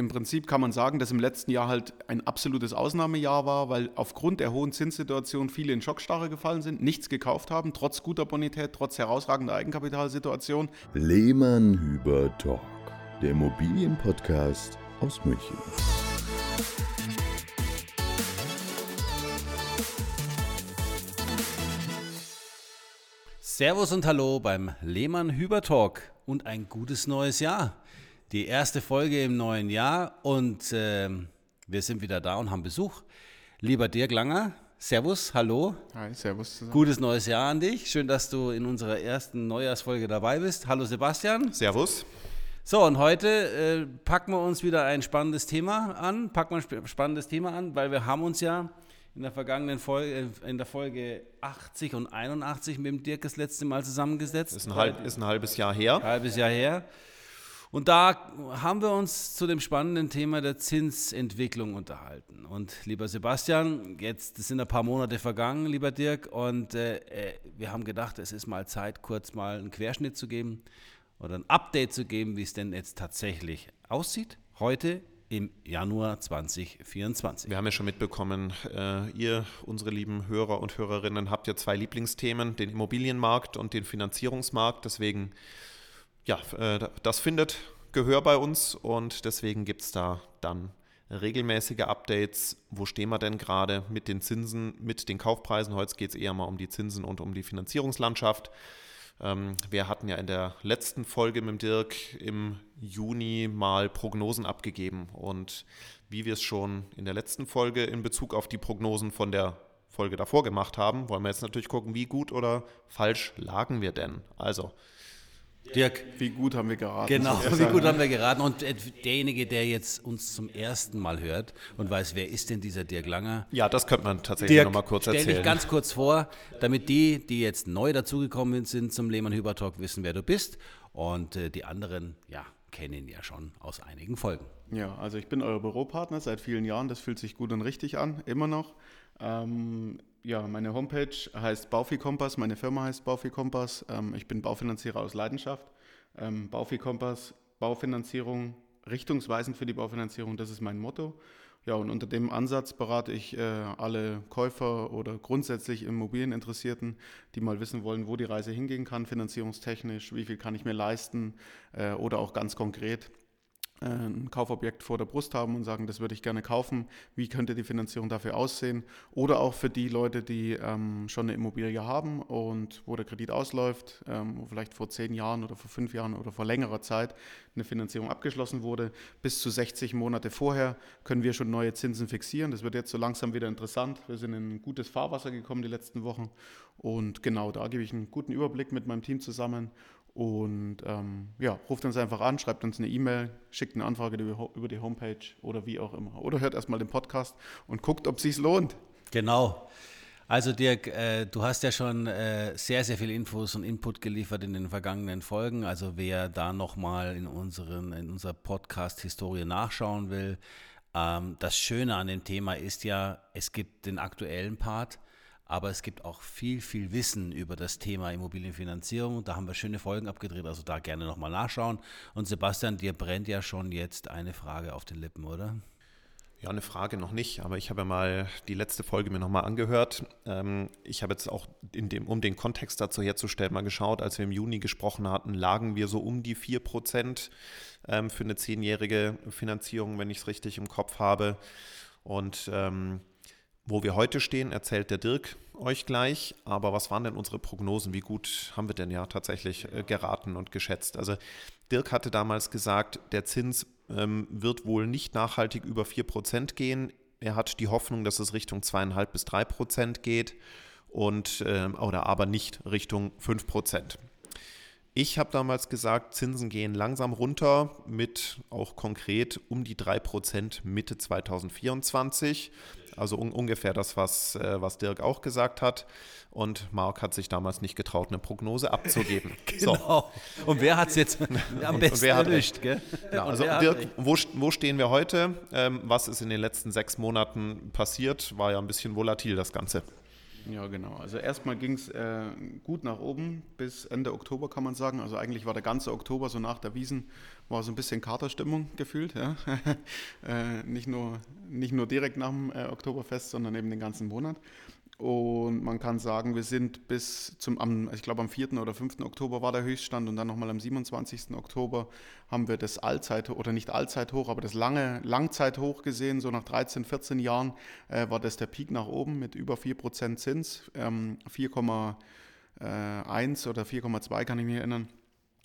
Im Prinzip kann man sagen, dass im letzten Jahr halt ein absolutes Ausnahmejahr war, weil aufgrund der hohen Zinssituation viele in Schockstarre gefallen sind, nichts gekauft haben, trotz guter Bonität, trotz herausragender Eigenkapitalsituation. Lehmann Hüber Talk, der Immobilienpodcast aus München. Servus und Hallo beim Lehmann Hüber Talk und ein gutes neues Jahr. Die erste Folge im neuen Jahr und äh, wir sind wieder da und haben Besuch. Lieber Dirk Langer, Servus, hallo. Hi, Servus. Zusammen. Gutes neues Jahr an dich. Schön, dass du in unserer ersten Neujahrsfolge dabei bist. Hallo Sebastian. Servus. So, und heute äh, packen wir uns wieder ein spannendes Thema an. Packen wir ein spannendes Thema an, weil wir haben uns ja in der vergangenen Folge, in der Folge 80 und 81 mit dem Dirk das letzte Mal zusammengesetzt. Ist ein, halb, ist ein halbes Jahr her. Ein halbes Jahr her. Und da haben wir uns zu dem spannenden Thema der Zinsentwicklung unterhalten. Und lieber Sebastian, jetzt sind ein paar Monate vergangen, lieber Dirk, und äh, äh, wir haben gedacht, es ist mal Zeit, kurz mal einen Querschnitt zu geben oder ein Update zu geben, wie es denn jetzt tatsächlich aussieht. Heute im Januar 2024. Wir haben ja schon mitbekommen, äh, ihr, unsere lieben Hörer und Hörerinnen, habt ja zwei Lieblingsthemen, den Immobilienmarkt und den Finanzierungsmarkt. Deswegen, ja, äh, das findet Gehör bei uns und deswegen gibt es da dann regelmäßige Updates. Wo stehen wir denn gerade mit den Zinsen, mit den Kaufpreisen? Heute geht es eher mal um die Zinsen und um die Finanzierungslandschaft. Ähm, wir hatten ja in der letzten Folge mit Dirk im Juni mal Prognosen abgegeben. Und wie wir es schon in der letzten Folge in Bezug auf die Prognosen von der Folge davor gemacht haben, wollen wir jetzt natürlich gucken, wie gut oder falsch lagen wir denn. Also Dirk. Wie gut haben wir geraten. Genau, wie gut haben wir geraten. Und derjenige, der jetzt uns zum ersten Mal hört und weiß, wer ist denn dieser Dirk Langer? Ja, das könnte man tatsächlich nochmal kurz stell erzählen. Stell dich ganz kurz vor, damit die, die jetzt neu dazugekommen sind zum Lehmann Hüber Talk, wissen, wer du bist. Und äh, die anderen, ja, kennen ihn ja schon aus einigen Folgen. Ja, also ich bin euer Büropartner seit vielen Jahren. Das fühlt sich gut und richtig an, immer noch. Ähm, ja, meine Homepage heißt Baufi Kompass, meine Firma heißt Baufi Kompass. Ähm, ich bin Baufinanzierer aus Leidenschaft. Ähm, Baufi Kompass, Baufinanzierung, richtungsweisend für die Baufinanzierung, das ist mein Motto. Ja, und unter dem Ansatz berate ich äh, alle Käufer oder grundsätzlich Immobilieninteressierten, die mal wissen wollen, wo die Reise hingehen kann, finanzierungstechnisch, wie viel kann ich mir leisten äh, oder auch ganz konkret, ein Kaufobjekt vor der Brust haben und sagen, das würde ich gerne kaufen, wie könnte die Finanzierung dafür aussehen? Oder auch für die Leute, die ähm, schon eine Immobilie haben und wo der Kredit ausläuft, ähm, wo vielleicht vor zehn Jahren oder vor fünf Jahren oder vor längerer Zeit eine Finanzierung abgeschlossen wurde. Bis zu 60 Monate vorher können wir schon neue Zinsen fixieren. Das wird jetzt so langsam wieder interessant. Wir sind in gutes Fahrwasser gekommen die letzten Wochen und genau da gebe ich einen guten Überblick mit meinem Team zusammen und ähm, ja, ruft uns einfach an, schreibt uns eine E-Mail, schickt eine Anfrage über die Homepage oder wie auch immer. Oder hört erstmal den Podcast und guckt, ob es lohnt. Genau. Also Dirk, äh, du hast ja schon äh, sehr, sehr viele Infos und Input geliefert in den vergangenen Folgen. Also wer da nochmal in, in unserer Podcast-Historie nachschauen will, ähm, das Schöne an dem Thema ist ja, es gibt den aktuellen Part, aber es gibt auch viel, viel Wissen über das Thema Immobilienfinanzierung. Da haben wir schöne Folgen abgedreht, also da gerne nochmal nachschauen. Und Sebastian, dir brennt ja schon jetzt eine Frage auf den Lippen, oder? Ja, eine Frage noch nicht, aber ich habe mal die letzte Folge mir nochmal angehört. Ähm, ich habe jetzt auch, dem, um den Kontext dazu herzustellen, mal geschaut, als wir im Juni gesprochen hatten, lagen wir so um die 4 Prozent ähm, für eine zehnjährige Finanzierung, wenn ich es richtig im Kopf habe. Und ähm, wo wir heute stehen, erzählt der Dirk euch gleich. Aber was waren denn unsere Prognosen? Wie gut haben wir denn ja tatsächlich äh, geraten und geschätzt? Also Dirk hatte damals gesagt, der Zins ähm, wird wohl nicht nachhaltig über 4% gehen. Er hat die Hoffnung, dass es Richtung 2,5 bis 3% geht und äh, oder aber nicht Richtung 5%. Ich habe damals gesagt, Zinsen gehen langsam runter mit auch konkret um die 3% Mitte 2024. Also un ungefähr das, was, äh, was Dirk auch gesagt hat. Und Marc hat sich damals nicht getraut, eine Prognose abzugeben. genau. So. Und wer hat es jetzt am besten erwischt? Gell? Ja, also Dirk, wo, wo, stehen wir heute? Ähm, was ist in den letzten sechs Monaten passiert? War ja ein bisschen volatil das Ganze. Ja, genau. Also erstmal ging es äh, gut nach oben bis Ende Oktober, kann man sagen. Also eigentlich war der ganze Oktober so nach der Wiesen, war so ein bisschen Katerstimmung gefühlt. Ja? äh, nicht, nur, nicht nur direkt nach dem äh, Oktoberfest, sondern eben den ganzen Monat. Und man kann sagen, wir sind bis zum, am, ich glaube am 4. oder 5. Oktober war der Höchststand und dann nochmal am 27. Oktober haben wir das Allzeit, oder nicht Allzeithoch, aber das lange Langzeithoch gesehen. So nach 13, 14 Jahren äh, war das der Peak nach oben mit über 4% Zins, ähm, 4,1 oder 4,2 kann ich mich erinnern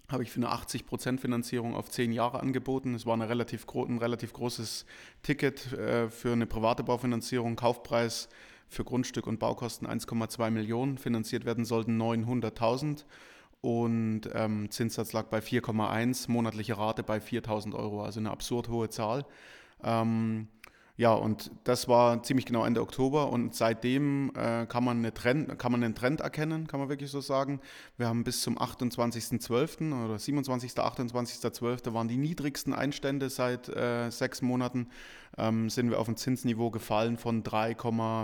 habe ich für eine 80% Finanzierung auf 10 Jahre angeboten. Es war relativ ein relativ großes Ticket äh, für eine private Baufinanzierung. Kaufpreis für Grundstück und Baukosten 1,2 Millionen, finanziert werden sollten 900.000 und ähm, Zinssatz lag bei 4,1, monatliche Rate bei 4.000 Euro, also eine absurd hohe Zahl. Ähm, ja, und das war ziemlich genau Ende Oktober und seitdem äh, kann, man eine Trend, kann man einen Trend erkennen, kann man wirklich so sagen. Wir haben bis zum 28.12. oder 27. 28.12. waren die niedrigsten Einstände seit äh, sechs Monaten, ähm, sind wir auf ein Zinsniveau gefallen von 3,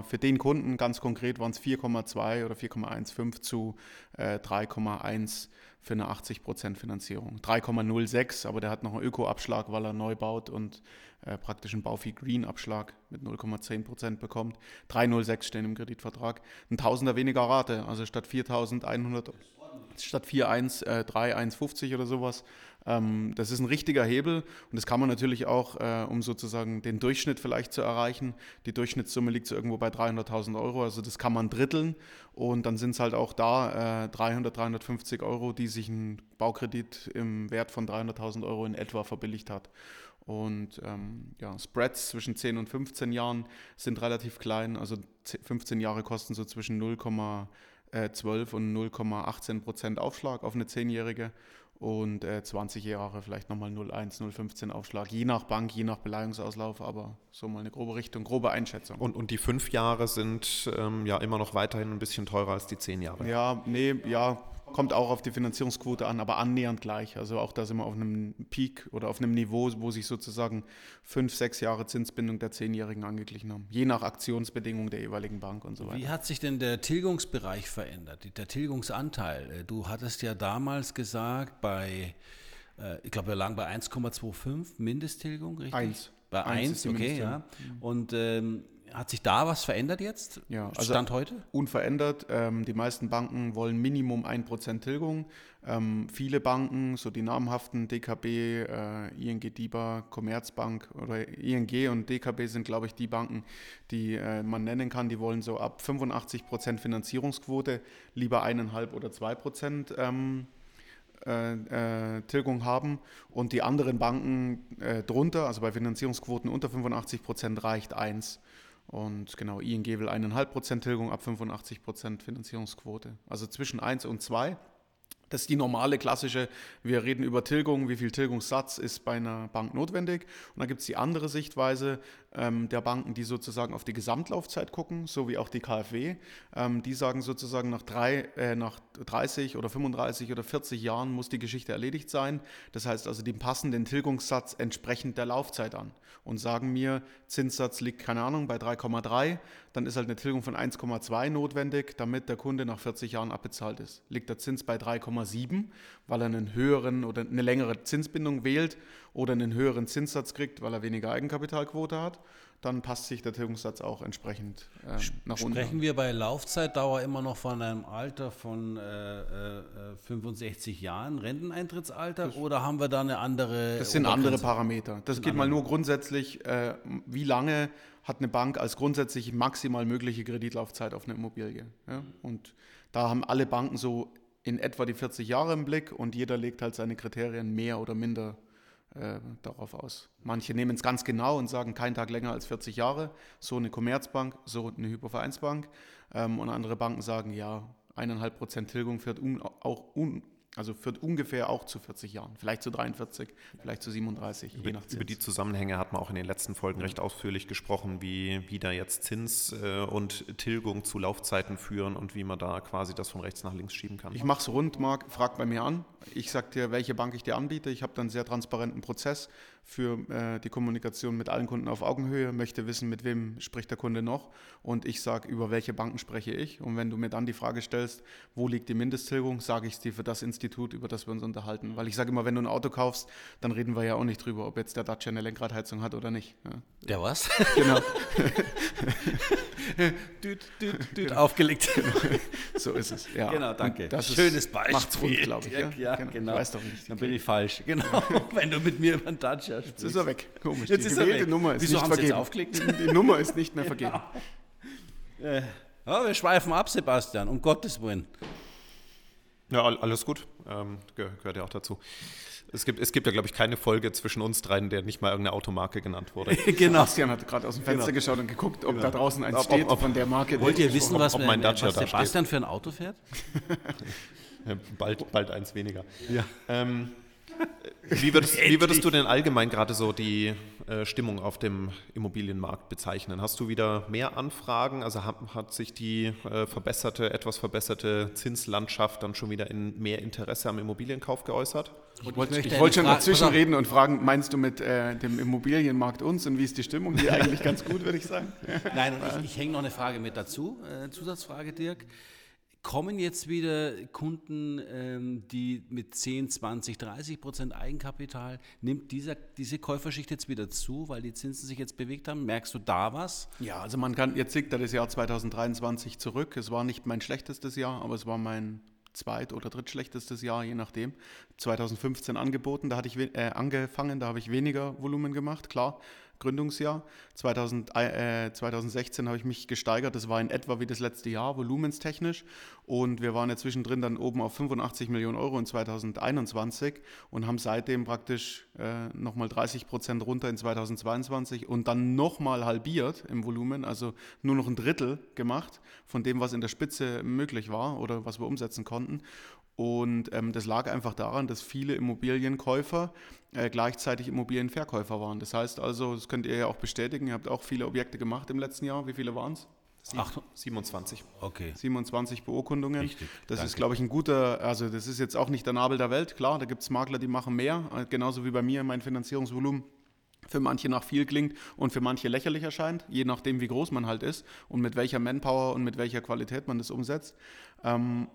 für den Kunden ganz konkret waren es 4,2 oder 4,15 zu äh, 3,1 für eine 80% Finanzierung. 3,06, aber der hat noch einen Öko-Abschlag, weil er neu baut und äh, praktisch einen Baufee Green Abschlag mit 0,10% bekommt. 3,06 stehen im Kreditvertrag. Ein Tausender weniger Rate, also statt 4.100, statt 4,1, äh, 3,150 oder sowas. Ähm, das ist ein richtiger Hebel und das kann man natürlich auch, äh, um sozusagen den Durchschnitt vielleicht zu erreichen. Die Durchschnittssumme liegt so irgendwo bei 300.000 Euro, also das kann man dritteln und dann sind es halt auch da äh, 300, 350 Euro, die sich ein Baukredit im Wert von 300.000 Euro in etwa verbilligt hat. Und ähm, ja, Spreads zwischen 10 und 15 Jahren sind relativ klein. Also 15 Jahre kosten so zwischen 0,12 und 0,18 Prozent Aufschlag auf eine 10-jährige und äh, 20 Jahre vielleicht nochmal 0,1, 0,15 Aufschlag, je nach Bank, je nach Beleihungsauslauf, aber so mal eine grobe Richtung, grobe Einschätzung. Und, und die fünf Jahre sind ähm, ja immer noch weiterhin ein bisschen teurer als die zehn Jahre. Ja, nee, ja, Kommt auch auf die Finanzierungsquote an, aber annähernd gleich. Also auch da sind wir auf einem Peak oder auf einem Niveau, wo sich sozusagen fünf, sechs Jahre Zinsbindung der Zehnjährigen angeglichen haben. Je nach Aktionsbedingung der jeweiligen Bank und so weiter. Wie hat sich denn der Tilgungsbereich verändert, der Tilgungsanteil? Äh, du hattest ja damals gesagt, bei, äh, ich glaube, wir lagen bei 1,25 Mindesttilgung, richtig? Eins. Bei 1, okay, ja. Und ähm, hat sich da was verändert jetzt? Ja, also Stand heute? Unverändert. Ähm, die meisten Banken wollen Minimum 1% Tilgung. Ähm, viele Banken, so die namhaften DKB, äh, ING DIBA, Commerzbank oder ING und DKB sind, glaube ich, die Banken, die äh, man nennen kann. Die wollen so ab 85% Finanzierungsquote lieber 1,5 oder 2% ähm, äh, äh, Tilgung haben und die anderen Banken äh, drunter, also bei Finanzierungsquoten unter 85% reicht 1. Und genau, ING will 1,5% Tilgung ab 85% Finanzierungsquote. Also zwischen 1 und 2 das ist die normale klassische, wir reden über Tilgung, wie viel Tilgungssatz ist bei einer Bank notwendig. Und dann gibt es die andere Sichtweise ähm, der Banken, die sozusagen auf die Gesamtlaufzeit gucken, so wie auch die KfW. Ähm, die sagen sozusagen, nach, drei, äh, nach 30 oder 35 oder 40 Jahren muss die Geschichte erledigt sein. Das heißt also, die passen den Tilgungssatz entsprechend der Laufzeit an und sagen mir, Zinssatz liegt, keine Ahnung, bei 3,3 dann ist halt eine Tilgung von 1,2 notwendig, damit der Kunde nach 40 Jahren abbezahlt ist. Liegt der Zins bei 3,7, weil er einen höheren oder eine längere Zinsbindung wählt oder einen höheren Zinssatz kriegt, weil er weniger Eigenkapitalquote hat, dann passt sich der Tilgungssatz auch entsprechend äh, nach unten. Sprechen wir bei Laufzeitdauer immer noch von einem Alter von äh, äh, 65 Jahren, Renteneintrittsalter, das, oder haben wir da eine andere? Das sind andere Parameter. Das geht mal nur grundsätzlich, äh, wie lange hat eine Bank als grundsätzlich maximal mögliche Kreditlaufzeit auf eine Immobilie. Ja? Und da haben alle Banken so in etwa die 40 Jahre im Blick und jeder legt halt seine Kriterien mehr oder minder äh, darauf aus. Manche nehmen es ganz genau und sagen keinen Tag länger als 40 Jahre, so eine Commerzbank, so eine Hypovereinsbank. Ähm, und andere Banken sagen, ja, eineinhalb Prozent Tilgung führt un, auch un, also führt ungefähr auch zu 40 Jahren, vielleicht zu 43, vielleicht zu 37, über, je nach Zins. Über die Zusammenhänge hat man auch in den letzten Folgen recht ausführlich gesprochen, wie, wie da jetzt Zins äh, und Tilgung zu Laufzeiten führen und wie man da quasi das von rechts nach links schieben kann. Ich mache es rund, Marc, frag bei mir an. Ich sage dir, welche Bank ich dir anbiete. Ich habe dann einen sehr transparenten Prozess, für äh, die Kommunikation mit allen Kunden auf Augenhöhe, möchte wissen, mit wem spricht der Kunde noch und ich sage, über welche Banken spreche ich. Und wenn du mir dann die Frage stellst, wo liegt die Mindesttilgung, sage ich es dir für das Institut, über das wir uns unterhalten. Weil ich sage immer, wenn du ein Auto kaufst, dann reden wir ja auch nicht drüber, ob jetzt der Dacia eine Lenkradheizung hat oder nicht. Ja. Der was? Genau. düt, düt, düt, aufgelegt. So ist es. Ja. Genau, danke. Und Das ist, Schönes Beispiel. Macht's rund, glaube ich. Ja, ja, genau. Ich weiß doch nicht. Dann bin ich falsch. Genau. Wenn du mit mir über den Dacia Jetzt sprichst. ist er weg. Komisch. Jetzt die ist er weg. Nummer ist Wieso nicht haben Sie jetzt vergeben. aufgelegt? Die Nummer ist nicht mehr vergeben. Äh, ja, wir schweifen ab, Sebastian, um Gottes Willen. Ja, all- alles gut. Ähm, geh- gehört ja auch dazu. Es gibt, es gibt ja, glaube ich, keine Folge zwischen uns dreien, der nicht mal irgendeine Automarke genannt wurde. genau. Bastian hat gerade aus dem Fenster geschaut und geguckt, ob da draußen eins Ob- steht ob- ob- von der Marke. Wollt ihr wissen, was, ob wir- mein Dacia was Sebastian für ein Auto fährt? Ja, bald, bald eins weniger. Ähm, wie, würdest, wie würdest du denn allgemein gerade so die äh, Stimmung auf dem Immobilienmarkt bezeichnen? Hast du wieder mehr Anfragen? Also hat, hat sich die äh, verbesserte, etwas verbesserte Zinslandschaft dann schon wieder in mehr Interesse am Immobilienkauf geäußert? Ich wollte, ich wollte schon dazwischen reden und fragen, meinst du mit äh, dem Immobilienmarkt uns und wie ist die Stimmung? Die eigentlich ganz gut, würde ich sagen. Nein, und ich, ich hänge noch eine Frage mit dazu, äh, Zusatzfrage, Dirk. Kommen jetzt wieder Kunden, ähm, die mit 10, 20, 30 Prozent Eigenkapital, nimmt dieser, diese Käuferschicht jetzt wieder zu, weil die Zinsen sich jetzt bewegt haben? Merkst du da was? Ja, also man kann, jetzt liegt da das Jahr 2023 zurück. Es war nicht mein schlechtestes Jahr, aber es war mein zweit- oder drittschlechtestes Jahr, je nachdem. 2015 angeboten, da hatte ich äh, angefangen, da habe ich weniger Volumen gemacht, klar. Gründungsjahr. 2000, äh, 2016 habe ich mich gesteigert. Das war in etwa wie das letzte Jahr, volumenstechnisch. Und wir waren ja zwischendrin dann oben auf 85 Millionen Euro in 2021 und haben seitdem praktisch äh, nochmal 30 Prozent runter in 2022 und dann nochmal halbiert im Volumen, also nur noch ein Drittel gemacht von dem, was in der Spitze möglich war oder was wir umsetzen konnten. Und ähm, das lag einfach daran, dass viele Immobilienkäufer äh, gleichzeitig Immobilienverkäufer waren. Das heißt also, das könnt ihr ja auch bestätigen, ihr habt auch viele Objekte gemacht im letzten Jahr. Wie viele waren es? Ach, 27. okay. 27 Beurkundungen. Richtig, das danke. ist, glaube ich, ein guter, also das ist jetzt auch nicht der Nabel der Welt, klar, da gibt es Makler, die machen mehr, äh, genauso wie bei mir mein Finanzierungsvolumen für manche nach viel klingt und für manche lächerlich erscheint, je nachdem, wie groß man halt ist und mit welcher Manpower und mit welcher Qualität man das umsetzt. Ähm,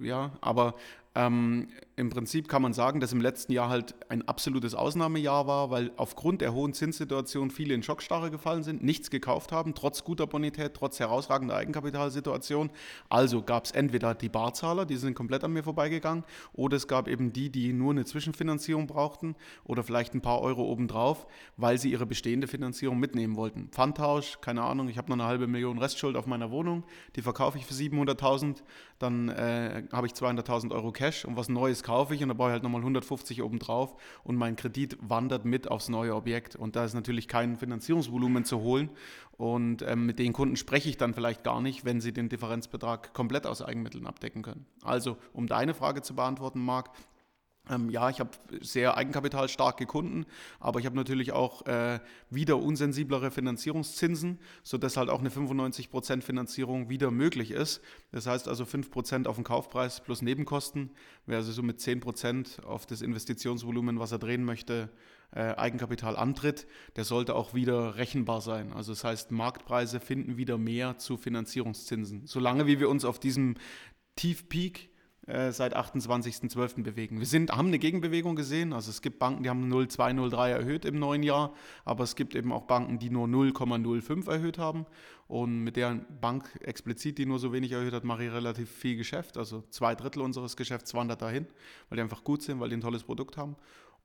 ja, aber ähm, im Prinzip kann man sagen, dass im letzten Jahr halt ein absolutes Ausnahmejahr war, weil aufgrund der hohen Zinssituation viele in Schockstarre gefallen sind, nichts gekauft haben, trotz guter Bonität, trotz herausragender Eigenkapitalsituation. Also gab es entweder die Barzahler, die sind komplett an mir vorbeigegangen, oder es gab eben die, die nur eine Zwischenfinanzierung brauchten oder vielleicht ein paar Euro obendrauf, weil sie ihre bestehende Finanzierung mitnehmen wollten. Pfandtausch, keine Ahnung, ich habe noch eine halbe Million Restschuld auf meiner Wohnung, die verkaufe ich für 700.000, dann äh, habe ich 200.000 Euro Cash und was Neues kaufe ich und da brauche ich halt nochmal 150 obendrauf und mein Kredit wandert mit aufs neue Objekt und da ist natürlich kein Finanzierungsvolumen zu holen und ähm, mit den Kunden spreche ich dann vielleicht gar nicht, wenn sie den Differenzbetrag komplett aus Eigenmitteln abdecken können. Also, um deine Frage zu beantworten, Marc, ähm, ja, ich habe sehr eigenkapitalstarke Kunden, aber ich habe natürlich auch äh, wieder unsensiblere Finanzierungszinsen, sodass halt auch eine 95% Finanzierung wieder möglich ist. Das heißt also 5% auf den Kaufpreis plus Nebenkosten, wer also so mit 10% auf das Investitionsvolumen, was er drehen möchte, äh, Eigenkapital antritt, der sollte auch wieder rechenbar sein. Also das heißt, Marktpreise finden wieder mehr zu Finanzierungszinsen. Solange wie wir uns auf diesem Tiefpeak äh, seit 28.12. bewegen. Wir sind, haben eine Gegenbewegung gesehen. Also es gibt Banken, die haben 0,2, 0,3 erhöht im neuen Jahr, aber es gibt eben auch Banken, die nur 0,05 erhöht haben. Und mit der Bank explizit, die nur so wenig erhöht hat, mache ich relativ viel Geschäft. Also zwei Drittel unseres Geschäfts wandert dahin, weil die einfach gut sind, weil die ein tolles Produkt haben.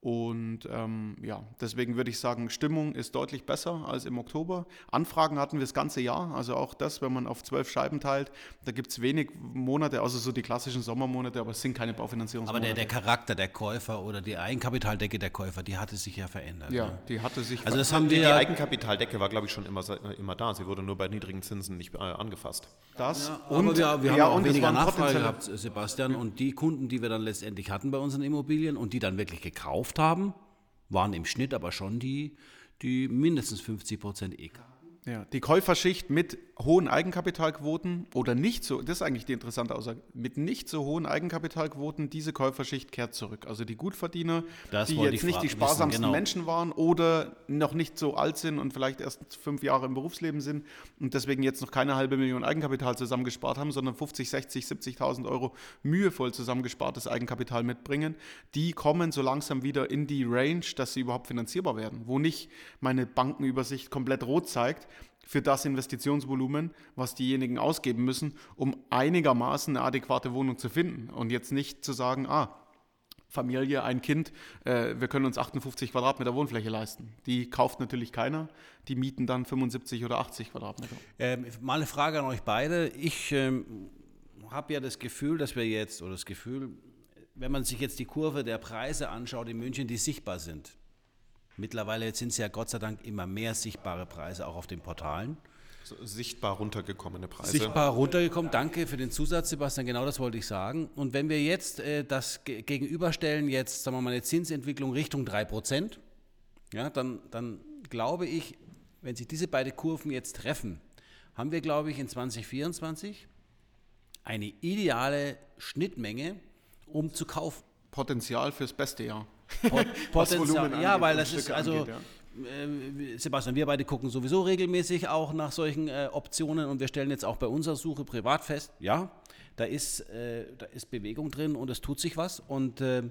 Und ähm, ja, deswegen würde ich sagen, Stimmung ist deutlich besser als im Oktober. Anfragen hatten wir das ganze Jahr, also auch das, wenn man auf zwölf Scheiben teilt, da gibt es wenig Monate, außer so die klassischen Sommermonate, aber es sind keine Aber Baufinanzierungsmonate. der, der Charakter der Käufer oder die Eigenkapitaldecke der Käufer, die hatte sich ja verändert. ja, ne? die hatte sich. Also das haben Die wir ja, Eigenkapitaldecke war, glaube ich, schon immer, se- immer da. Sie wurde nur bei niedrigen Zinsen nicht äh, angefasst. das aber wir, wir haben ja, auch und weniger Nachfrage gehabt, Sebastian. Und die Kunden, die wir dann letztendlich hatten bei unseren Immobilien und die dann wirklich gekauft haben, waren im Schnitt aber schon die, die mindestens 50 Prozent EK. Ja, die Käuferschicht mit hohen Eigenkapitalquoten oder nicht so, das ist eigentlich die interessante Aussage, mit nicht so hohen Eigenkapitalquoten, diese Käuferschicht kehrt zurück. Also die Gutverdiener, Das die jetzt ich nicht die wissen, sparsamsten genau. Menschen waren oder noch nicht so alt sind und vielleicht erst fünf Jahre im Berufsleben sind und deswegen jetzt noch keine halbe Million Eigenkapital zusammengespart haben, sondern 50, 60, 70.000 Euro mühevoll zusammengespartes Eigenkapital mitbringen, die kommen so langsam wieder in die Range, dass sie überhaupt finanzierbar werden, wo nicht meine Bankenübersicht komplett rot zeigt, für das Investitionsvolumen, was diejenigen ausgeben müssen, um einigermaßen eine adäquate Wohnung zu finden. Und jetzt nicht zu sagen, ah, Familie, ein Kind, äh, wir können uns 58 Quadratmeter Wohnfläche leisten. Die kauft natürlich keiner, die mieten dann 75 oder 80 Quadratmeter. Ähm, mal eine Frage an euch beide. Ich ähm, habe ja das Gefühl, dass wir jetzt, oder das Gefühl, wenn man sich jetzt die Kurve der Preise anschaut in München, die sichtbar sind. Mittlerweile sind es ja Gott sei Dank immer mehr sichtbare Preise auch auf den Portalen. So sichtbar runtergekommene Preise. Sichtbar runtergekommen. Danke für den Zusatz, Sebastian. Genau das wollte ich sagen. Und wenn wir jetzt äh, das ge gegenüberstellen, jetzt sagen wir mal eine Zinsentwicklung Richtung 3%, ja, dann, dann glaube ich, wenn sich diese beiden Kurven jetzt treffen, haben wir, glaube ich, in 2024 eine ideale Schnittmenge, um zu kaufen. Potenzial fürs beste Jahr. Potenzial, ja, weil das ist also, angeht, äh, Sebastian, wir beide gucken sowieso regelmäßig auch nach solchen äh, Optionen und wir stellen jetzt auch bei unserer Suche privat fest, ja, da ist, äh, da ist Bewegung drin und es tut sich was und äh,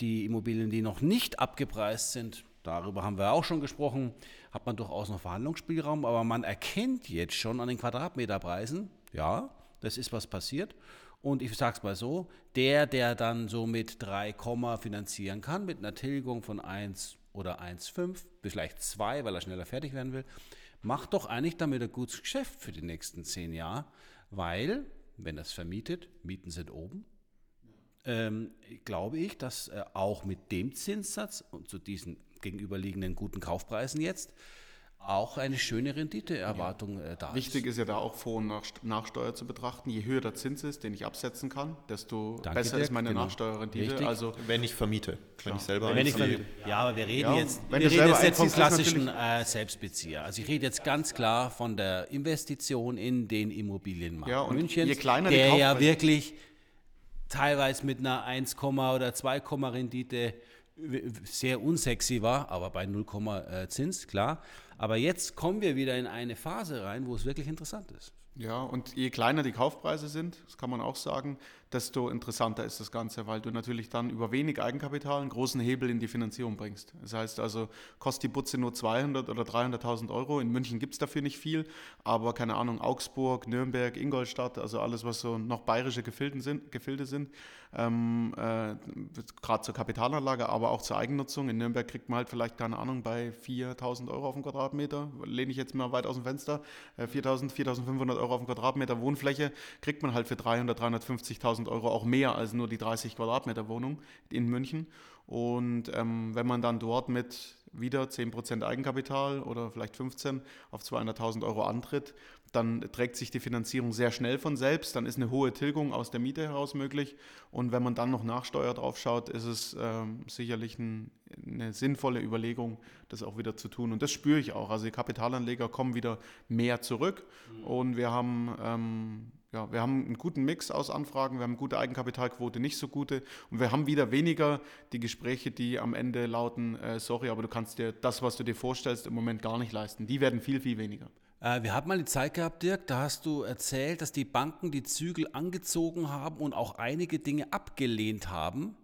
die Immobilien, die noch nicht abgepreist sind, darüber haben wir auch schon gesprochen, hat man durchaus noch Verhandlungsspielraum, aber man erkennt jetzt schon an den Quadratmeterpreisen, ja, das ist was passiert. Und ich sage es mal so, der, der dann so mit 3, finanzieren kann, mit einer Tilgung von 1 oder 1,5, vielleicht 2, weil er schneller fertig werden will, macht doch eigentlich damit ein gutes Geschäft für die nächsten 10 Jahre, weil, wenn das vermietet, Mieten sind oben, ähm, glaube ich, dass äh, auch mit dem Zinssatz und zu diesen gegenüberliegenden guten Kaufpreisen jetzt auch eine schöne Renditeerwartung äh, da Wichtig ist. ist ja da auch Vor- und Nach Nachsteuer zu betrachten. Je höher der Zins ist, den ich absetzen kann, desto Danke, besser Dirk, ist meine genau. Nachsteuerrendite. Richtig. Also Wenn ich vermiete. Wenn ich selber Wenn ich vermiete. ja, aber wir reden Ja, jetzt, wenn wir reden selber jetzt nicht vom klassischen äh, Selbstbezieher. Also ich rede jetzt ganz klar von der Investition in den Immobilienmarkt Ja, und Münchens, je kleiner die der ja wirklich teilweise mit einer 1, oder 2, Rendite sehr unsexy war, aber bei 0, äh, Zins, klar. Aber jetzt kommen wir wieder in eine Phase rein, wo es wirklich interessant ist. Ja, und je kleiner die Kaufpreise sind, das kann man auch sagen, desto interessanter ist das Ganze, weil du natürlich dann über wenig Eigenkapital einen großen Hebel in die Finanzierung bringst. Das heißt also, kostet die Butze nur 200 oder 300.000 Euro. In München gibt es dafür nicht viel, aber keine Ahnung, Augsburg, Nürnberg, Ingolstadt, also alles, was so noch bayerische Gefilden sind, Gefilde sind, ähm, äh, gerade zur Kapitalanlage, aber auch zur Eigennutzung. In Nürnberg kriegt man halt vielleicht, keine Ahnung, bei 4.000 Euro auf den Quadratmeter, lehne ich jetzt mal weit aus dem Fenster, äh, 4.000, 4.500 Euro auf den Quadratmeter Wohnfläche, kriegt man halt für 300, 350.000 Euro auch mehr als nur die 30 Quadratmeter Wohnung in München. Und ähm, wenn man dann dort mit wieder 10% Eigenkapital oder vielleicht 15 auf 200.000 Euro antritt, dann trägt sich die Finanzierung sehr schnell von selbst. Dann ist eine hohe Tilgung aus der Miete heraus möglich. Und wenn man dann noch Nachsteuer drauf schaut, ist es ähm, sicherlich ein, eine sinnvolle Überlegung, das auch wieder zu tun. Und das spüre ich auch. Also die Kapitalanleger kommen wieder mehr zurück. Und wir haben ähm, ja, wir haben einen guten Mix aus Anfragen, wir haben gute Eigenkapitalquote, nicht so gute. Und wir haben wieder weniger die Gespräche, die am Ende lauten, äh, sorry, aber du kannst dir das, was du dir vorstellst, im Moment gar nicht leisten. Die werden viel, viel weniger. Äh, wir hatten mal die Zeit gehabt, Dirk, da hast du erzählt, dass die Banken die Zügel angezogen haben und auch einige Dinge abgelehnt haben.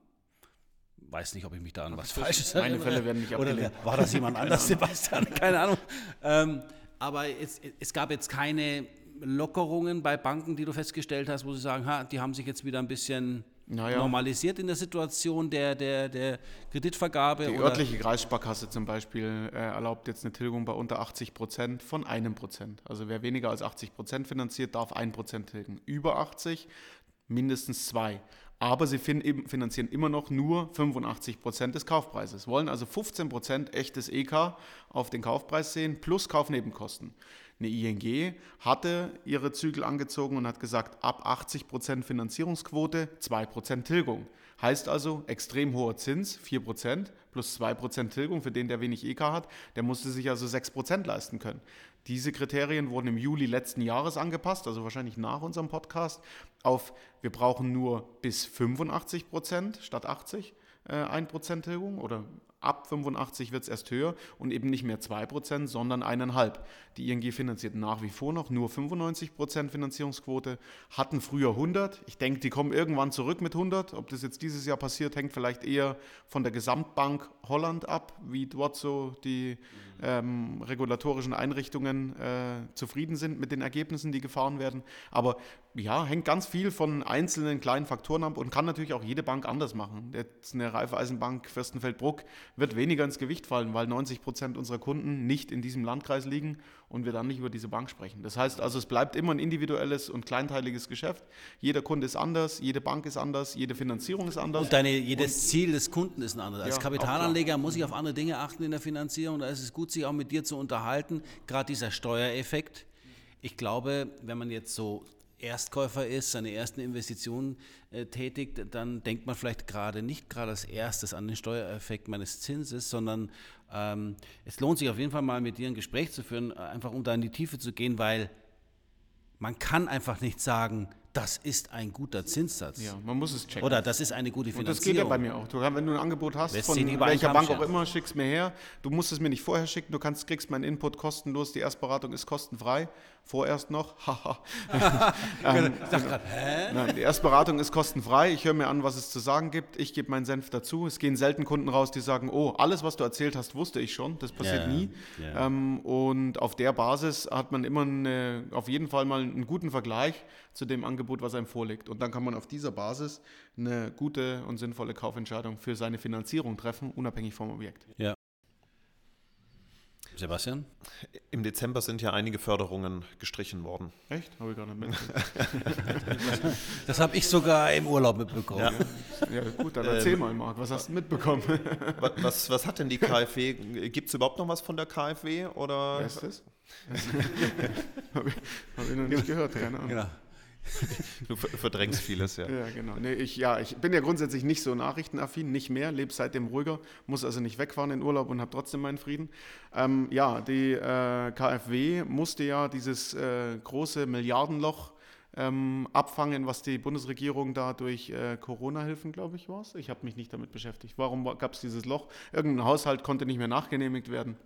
Weiß nicht, ob ich mich da an was Falsches Meine erinnere. Fälle werden nicht Oder abgelehnt. war das jemand anders, Sebastian? Keine Ahnung. Ähm, aber es, es gab jetzt keine Lockerungen bei Banken, die du festgestellt hast, wo sie sagen, ha, die haben sich jetzt wieder ein bisschen Naja. normalisiert in der Situation der, der, der Kreditvergabe. Die örtliche Kreissparkasse zum Beispiel äh, erlaubt jetzt eine Tilgung bei unter 80 Prozent von einem Prozent. Also wer weniger als 80 Prozent finanziert, darf ein Prozent tilgen. Über 80 mindestens zwei. Aber sie fin finanzieren immer noch nur 85 Prozent des Kaufpreises. Wollen also 15 Prozent echtes EK auf den Kaufpreis sehen plus Kaufnebenkosten. Eine ING hatte ihre Zügel angezogen und hat gesagt, ab 80 Prozent Finanzierungsquote 2 Prozent Tilgung. Heißt also, extrem hoher Zins, 4% plus 2% Tilgung für den, der wenig EK hat, der musste sich also 6% leisten können. Diese Kriterien wurden im Juli letzten Jahres angepasst, also wahrscheinlich nach unserem Podcast, auf wir brauchen nur bis 85% statt 80 äh, 1% Tilgung oder Ab 85 wird es erst höher und eben nicht mehr 2%, sondern 1,5%. Die ING finanziert nach wie vor noch nur 95% Finanzierungsquote, hatten früher 100. Ich denke, die kommen irgendwann zurück mit 100. Ob das jetzt dieses Jahr passiert, hängt vielleicht eher von der Gesamtbank Holland ab, wie dort so die ähm, regulatorischen Einrichtungen äh, zufrieden sind mit den Ergebnissen, die gefahren werden. Aber ja, hängt ganz viel von einzelnen kleinen Faktoren ab und kann natürlich auch jede Bank anders machen. Jetzt eine Raiffeisenbank Fürstenfeldbruck wird weniger ins Gewicht fallen, weil 90 Prozent unserer Kunden nicht in diesem Landkreis liegen und wir dann nicht über diese Bank sprechen. Das heißt also, es bleibt immer ein individuelles und kleinteiliges Geschäft. Jeder Kunde ist anders, jede Bank ist anders, jede Finanzierung ist anders. Und deine, jedes und, Ziel des Kunden ist ein anderes. Als ja, Kapitalanleger muss ich auf andere Dinge achten in der Finanzierung. Da ist es gut, sich auch mit dir zu unterhalten. Gerade dieser Steuereffekt. Ich glaube, wenn man jetzt so Erstkäufer ist, seine ersten Investitionen äh, tätigt, dann denkt man vielleicht gerade nicht gerade als erstes an den Steuereffekt meines Zinses, sondern ähm, es lohnt sich auf jeden Fall mal mit dir ein Gespräch zu führen, einfach um da in die Tiefe zu gehen, weil man kann einfach nicht sagen, das ist ein guter Zinssatz. Ja, man muss es checken. Oder das ist eine gute Finanzierung. Und das geht ja bei mir auch. Du, wenn du ein Angebot hast, Lässt von welcher Bank auch immer, schickst mir her. Du musst es mir nicht vorher schicken, du kannst, kriegst meinen Input kostenlos, die Erstberatung ist kostenfrei. Vorerst noch. ähm, ich dachte gerade, hä? Nein, die Erstberatung ist kostenfrei. Ich höre mir an, was es zu sagen gibt. Ich gebe meinen Senf dazu. Es gehen selten Kunden raus, die sagen, oh, alles, was du erzählt hast, wusste ich schon. Das passiert yeah, nie. Yeah. Ähm, und auf der Basis hat man immer eine, auf jeden Fall mal einen guten Vergleich zu dem Angebot, was einem vorliegt. Und dann kann man auf dieser Basis eine gute und sinnvolle Kaufentscheidung für seine Finanzierung treffen, unabhängig vom Objekt. Ja. Sebastian? Im Dezember sind ja einige Förderungen gestrichen worden. Echt? Habe ich gar nicht mitbekommen. das habe ich sogar im Urlaub mitbekommen. Ja, ja gut, dann erzähl ähm, mal, Marc, was hast du mitbekommen? was, was hat denn die KfW? Gibt es überhaupt noch was von der KfW? Oder? Wer ist das? habe ich, hab ich noch nicht gehört, keine Ahnung. Genau. Du verdrängst vieles, ja. Ja, genau. Nee, ich, ja, ich bin ja grundsätzlich nicht so nachrichtenaffin, nicht mehr, lebe seitdem ruhiger, muss also nicht wegfahren in Urlaub und habe trotzdem meinen Frieden. Ähm, ja, die äh, KfW musste ja dieses äh, große Milliardenloch ähm, abfangen, was die Bundesregierung da durch äh, Corona-Hilfen, glaube ich, war Ich habe mich nicht damit beschäftigt. Warum gab es dieses Loch? Irgendein Haushalt konnte nicht mehr nachgenehmigt werden.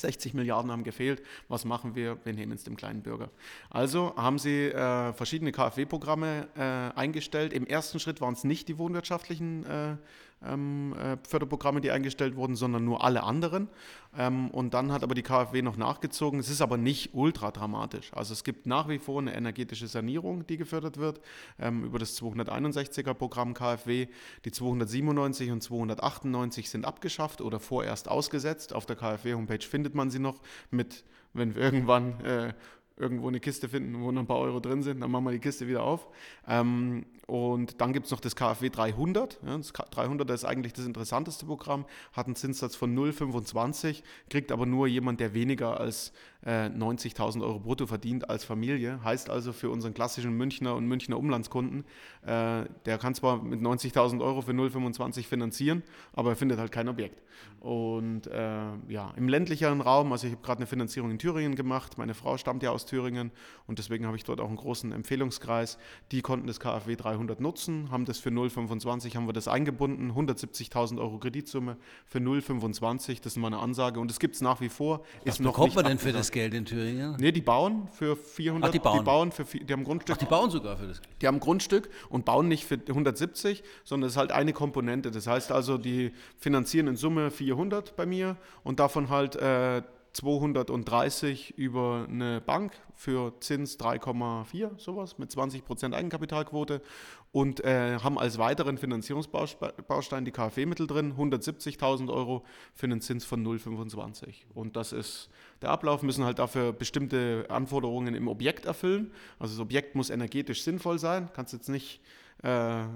60 Milliarden haben gefehlt. Was machen wir? Wir nehmen es dem kleinen Bürger. Also haben sie äh, verschiedene KfW-Programme äh, eingestellt. Im ersten Schritt waren es nicht die wohnwirtschaftlichen äh, ähm, äh, Förderprogramme, die eingestellt wurden, sondern nur alle anderen. Ähm, und dann hat aber die KfW noch nachgezogen. Es ist aber nicht ultra dramatisch. Also es gibt nach wie vor eine energetische Sanierung, die gefördert wird ähm, über das 261er Programm KfW. Die 297 und 298 sind abgeschafft oder vorerst ausgesetzt. Auf der KfW-Homepage findet man sie noch mit, wenn wir irgendwann äh, irgendwo eine Kiste finden, wo noch ein paar Euro drin sind, dann machen wir die Kiste wieder auf. Ähm, und dann gibt es noch das KfW 300. Ja, das 300 ist eigentlich das interessanteste Programm, hat einen Zinssatz von 0,25, kriegt aber nur jemand, der weniger als äh, 90.000 Euro brutto verdient als Familie. Heißt also für unseren klassischen Münchner und Münchner Umlandskunden, äh, der kann zwar mit 90.000 Euro für 0,25 finanzieren, aber er findet halt kein Objekt. Und äh, ja, im ländlicheren Raum, also ich habe gerade eine Finanzierung in Thüringen gemacht, meine Frau stammt ja aus Thüringen und deswegen habe ich dort auch einen großen Empfehlungskreis. Die konnten das KfW 300 nutzen, haben das für 0,25 haben wir das eingebunden, 170.000 Euro Kreditsumme für 0,25, das ist mal eine Ansage und es gibt es nach wie vor. Was bekommt man denn für das Geld in Thüringen? Nee, die bauen für 400, Ach, die bauen. Die bauen für, die haben Grundstück. Ach, die bauen sogar für das Geld. Die haben Grundstück und bauen nicht für 170, sondern es ist halt eine Komponente. Das heißt also, die finanzieren in Summe 400 bei mir und davon halt äh, 230 über eine Bank für Zins 3,4, sowas, mit 20% Eigenkapitalquote und äh, haben als weiteren Finanzierungsbaustein die KfW-Mittel drin, 170.000 Euro für einen Zins von 0,25. Und das ist der Ablauf, müssen halt dafür bestimmte Anforderungen im Objekt erfüllen. Also das Objekt muss energetisch sinnvoll sein, kannst jetzt nicht äh, äh,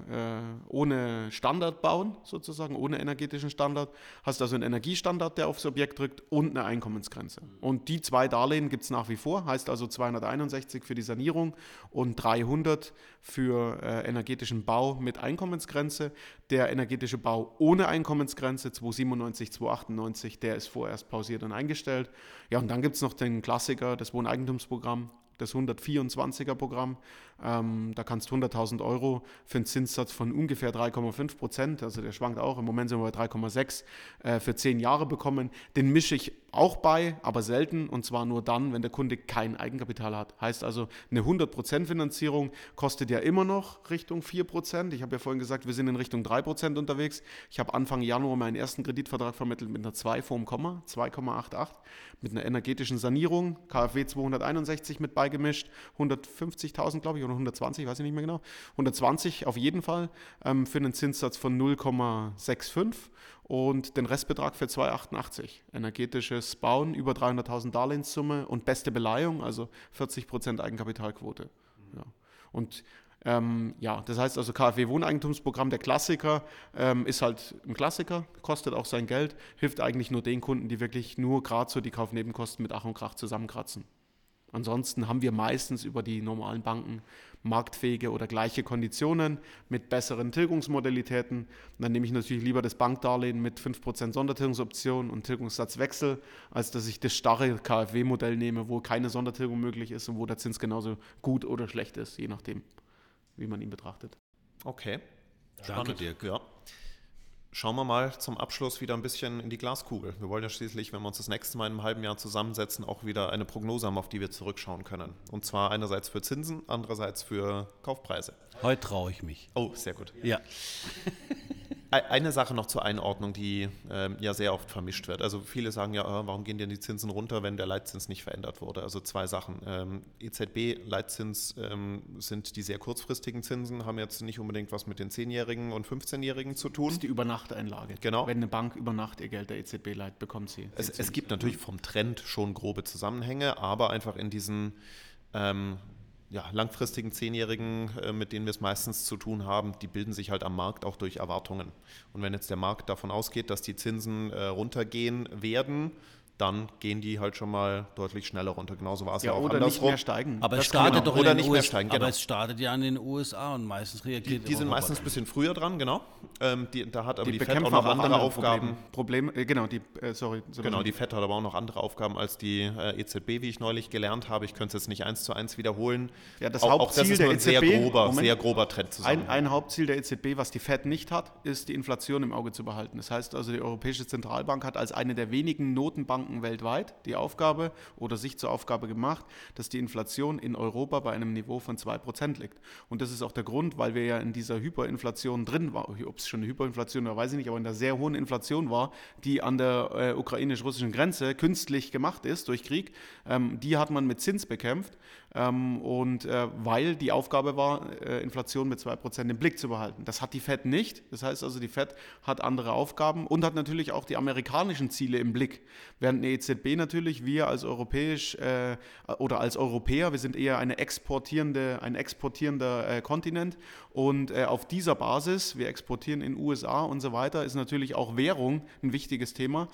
ohne Standard bauen, sozusagen, ohne energetischen Standard. Hast also einen Energiestandard, der aufs Objekt drückt und eine Einkommensgrenze. Und die zwei Darlehen gibt es nach wie vor, heißt also 261 für die Sanierung und 300 für äh, energetischen Bau mit Einkommensgrenze. Der energetische Bau ohne Einkommensgrenze 297, 298, der ist vorerst pausiert und eingestellt. Ja, und dann gibt es noch den Klassiker, das Wohneigentumsprogramm, das 124er Programm. Ähm, da kannst du 100.000 Euro für einen Zinssatz von ungefähr 3,5 Prozent, also der schwankt auch, im Moment sind wir bei 3,6, äh, für 10 Jahre bekommen. Den mische ich auch bei, aber selten und zwar nur dann, wenn der Kunde kein Eigenkapital hat. Heißt also, eine 100% Finanzierung kostet ja immer noch Richtung 4%. Ich habe ja vorhin gesagt, wir sind in Richtung 3% unterwegs. Ich habe Anfang Januar meinen ersten Kreditvertrag vermittelt mit einer 2 vorm Komma, 2,88, mit einer energetischen Sanierung, KfW 261 mit beigemischt, 150.000 glaube ich oder 120, weiß ich nicht mehr genau, 120 auf jeden Fall ähm, für einen Zinssatz von 0,65 und den Restbetrag für 2,88. Energetisches Bauen, über 300.000 Darlehenssumme und beste Beleihung, also 40% Eigenkapitalquote. Ja. Und ähm, ja, das heißt also KfW Wohneigentumsprogramm, der Klassiker, ähm, ist halt ein Klassiker, kostet auch sein Geld, hilft eigentlich nur den Kunden, die wirklich nur gerade so die Kaufnebenkosten mit Ach und Krach zusammenkratzen. Ansonsten haben wir meistens über die normalen Banken marktfähige oder gleiche Konditionen mit besseren Tilgungsmodalitäten. Und dann nehme ich natürlich lieber das Bankdarlehen mit 5% Sondertilgungsoption und Tilgungssatzwechsel, als dass ich das starre KfW-Modell nehme, wo keine Sondertilgung möglich ist und wo der Zins genauso gut oder schlecht ist, je nachdem, wie man ihn betrachtet. Okay. Spannend. Danke, Dirk. Ja. Schauen wir mal zum Abschluss wieder ein bisschen in die Glaskugel. Wir wollen ja schließlich, wenn wir uns das nächste Mal in einem halben Jahr zusammensetzen, auch wieder eine Prognose haben, auf die wir zurückschauen können. Und zwar einerseits für Zinsen, andererseits für Kaufpreise. Heute traue ich mich. Oh, sehr gut. Ja. Eine Sache noch zur Einordnung, die ähm, ja sehr oft vermischt wird. Also viele sagen ja, äh, warum gehen denn die Zinsen runter, wenn der Leitzins nicht verändert wurde? Also zwei Sachen. Ähm, EZB-Leitzins ähm, sind die sehr kurzfristigen Zinsen, haben jetzt nicht unbedingt was mit den 10-Jährigen und 15-Jährigen zu tun. Das ist die Übernachteinlage. Genau. Wenn eine Bank über Nacht ihr Geld der EZB leiht, bekommt sie. Es, es gibt natürlich vom Trend schon grobe Zusammenhänge, aber einfach in diesen ähm, ja, langfristigen Zehnjährigen, äh, mit denen wir es meistens zu tun haben, die bilden sich halt am Markt auch durch Erwartungen. Und wenn jetzt der Markt davon ausgeht, dass die Zinsen äh, runtergehen werden, dann gehen die halt schon mal deutlich schneller runter. Genauso war es ja, ja auch oder andersrum. nicht mehr steigen. Aber das es startet genau. doch oder in nicht den mehr US steigen, Aber genau. es startet ja an den USA und meistens Die, reagiert die sind Europa meistens ein bisschen früher dran, genau. Ähm, die, da hat aber die, die FED auch bekämpfen noch aber auch andere andere Aufgaben. Probleme. Probleme äh, genau, die, äh, sorry. Genau, die FED hat aber auch noch andere Aufgaben als die äh, EZB, wie ich neulich gelernt habe. Ich könnte es jetzt nicht eins zu eins wiederholen. Ja, das auch, Hauptziel auch das ist der nur ein sehr EZB grober, Moment. sehr grober Trend zusammen. Ein, ein Hauptziel der EZB, was die Fed nicht hat, ist die Inflation im Auge zu behalten. Das heißt also, die Europäische Zentralbank hat als eine der wenigen Notenbanken weltweit die Aufgabe oder sich zur Aufgabe gemacht, dass die Inflation in Europa bei einem Niveau von 2% liegt. Und das ist auch der Grund, weil wir ja in dieser Hyperinflation drin waren, ob es schon eine Hyperinflation war, weiß ich nicht, aber in der sehr hohen Inflation war, die an der äh, ukrainisch-russischen Grenze künstlich gemacht ist durch Krieg. Ähm, die hat man mit Zins bekämpft. Ähm, und äh, weil die Aufgabe war, äh, Inflation mit 2% im Blick zu behalten. Das hat die Fed nicht. Das heißt also, die Fed hat andere Aufgaben und hat natürlich auch die amerikanischen Ziele im Blick. Während eine EZB natürlich, wir als europäisch äh, oder als Europäer, wir sind eher eine exportierende, ein exportierender Kontinent und auf dieser Basis, wir exportieren in USA und so weiter, ist natürlich auch Währung ein wichtiges Thema.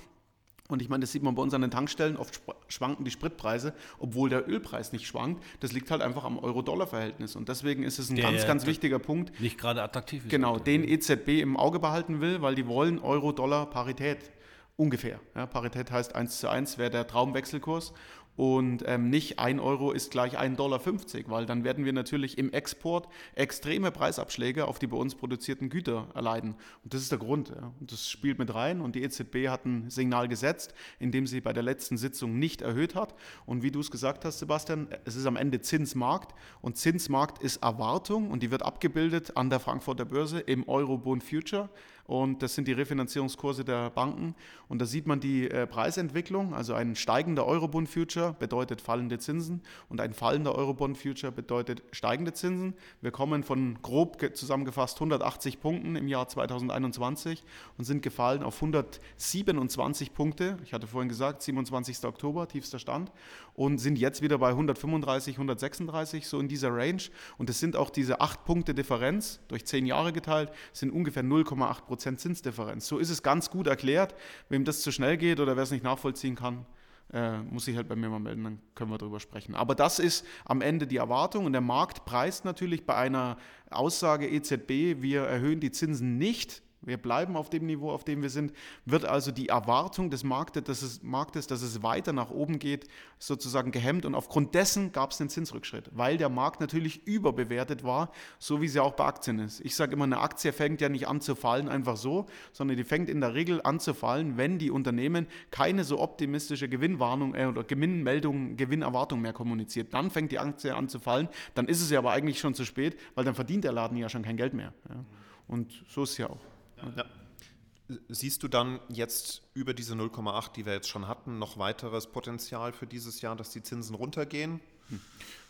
Und ich meine, das sieht man bei uns an den Tankstellen, oft schwanken die Spritpreise, obwohl der Ölpreis nicht schwankt. Das liegt halt einfach am Euro-Dollar-Verhältnis. Und deswegen ist es ein Der ganz, ganz wichtiger Punkt, Nicht gerade attraktiv ist. genau, den EZB im Auge behalten will, weil die wollen Euro-Dollar-Parität ungefähr. Ja, Parität heißt 1 zu 1 wäre der Traumwechselkurs und ähm, nicht 1 Euro ist gleich 1,50 Dollar, weil dann werden wir natürlich im Export extreme Preisabschläge auf die bei uns produzierten Güter erleiden. Und das ist der Grund. Ja. Das spielt mit rein und die EZB hat ein Signal gesetzt, indem sie bei der letzten Sitzung nicht erhöht hat. Und wie du es gesagt hast, Sebastian, es ist am Ende Zinsmarkt und Zinsmarkt ist Erwartung und die wird abgebildet an der Frankfurter Börse im Eurobond Future und das sind die Refinanzierungskurse der Banken. Und da sieht man die äh, Preisentwicklung, also ein steigender Eurobond-Future Future bedeutet fallende Zinsen und ein fallender Eurobond Future bedeutet steigende Zinsen. Wir kommen von grob zusammengefasst 180 Punkten im Jahr 2021 und sind gefallen auf 127 Punkte. Ich hatte vorhin gesagt, 27. Oktober, tiefster Stand und sind jetzt wieder bei 135, 136, so in dieser Range. Und es sind auch diese 8 Punkte Differenz durch 10 Jahre geteilt, sind ungefähr 0,8 Prozent Zinsdifferenz. So ist es ganz gut erklärt. Wem das zu schnell geht oder wer es nicht nachvollziehen kann, äh, muss sich halt bei mir mal melden, dann können wir darüber sprechen. Aber das ist am Ende die Erwartung und der Markt preist natürlich bei einer Aussage EZB, wir erhöhen die Zinsen nicht, wir bleiben auf dem Niveau, auf dem wir sind, wird also die Erwartung des Marktes, dass es, Marktes, dass es weiter nach oben geht, sozusagen gehemmt. Und aufgrund dessen gab es einen Zinsrückschritt, weil der Markt natürlich überbewertet war, so wie es ja auch bei Aktien ist. Ich sage immer, eine Aktie fängt ja nicht an zu fallen einfach so, sondern die fängt in der Regel an zu fallen, wenn die Unternehmen keine so optimistische Gewinnwarnung äh, oder Gewinnmeldung, Gewinnerwartung mehr kommuniziert. Dann fängt die Aktie an zu fallen. Dann ist es ja aber eigentlich schon zu spät, weil dann verdient der Laden ja schon kein Geld mehr. Ja. Und so ist es ja auch. Ja. Siehst du dann jetzt über diese 0,8, die wir jetzt schon hatten, noch weiteres Potenzial für dieses Jahr, dass die Zinsen runtergehen? Hm.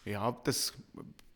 Ja, das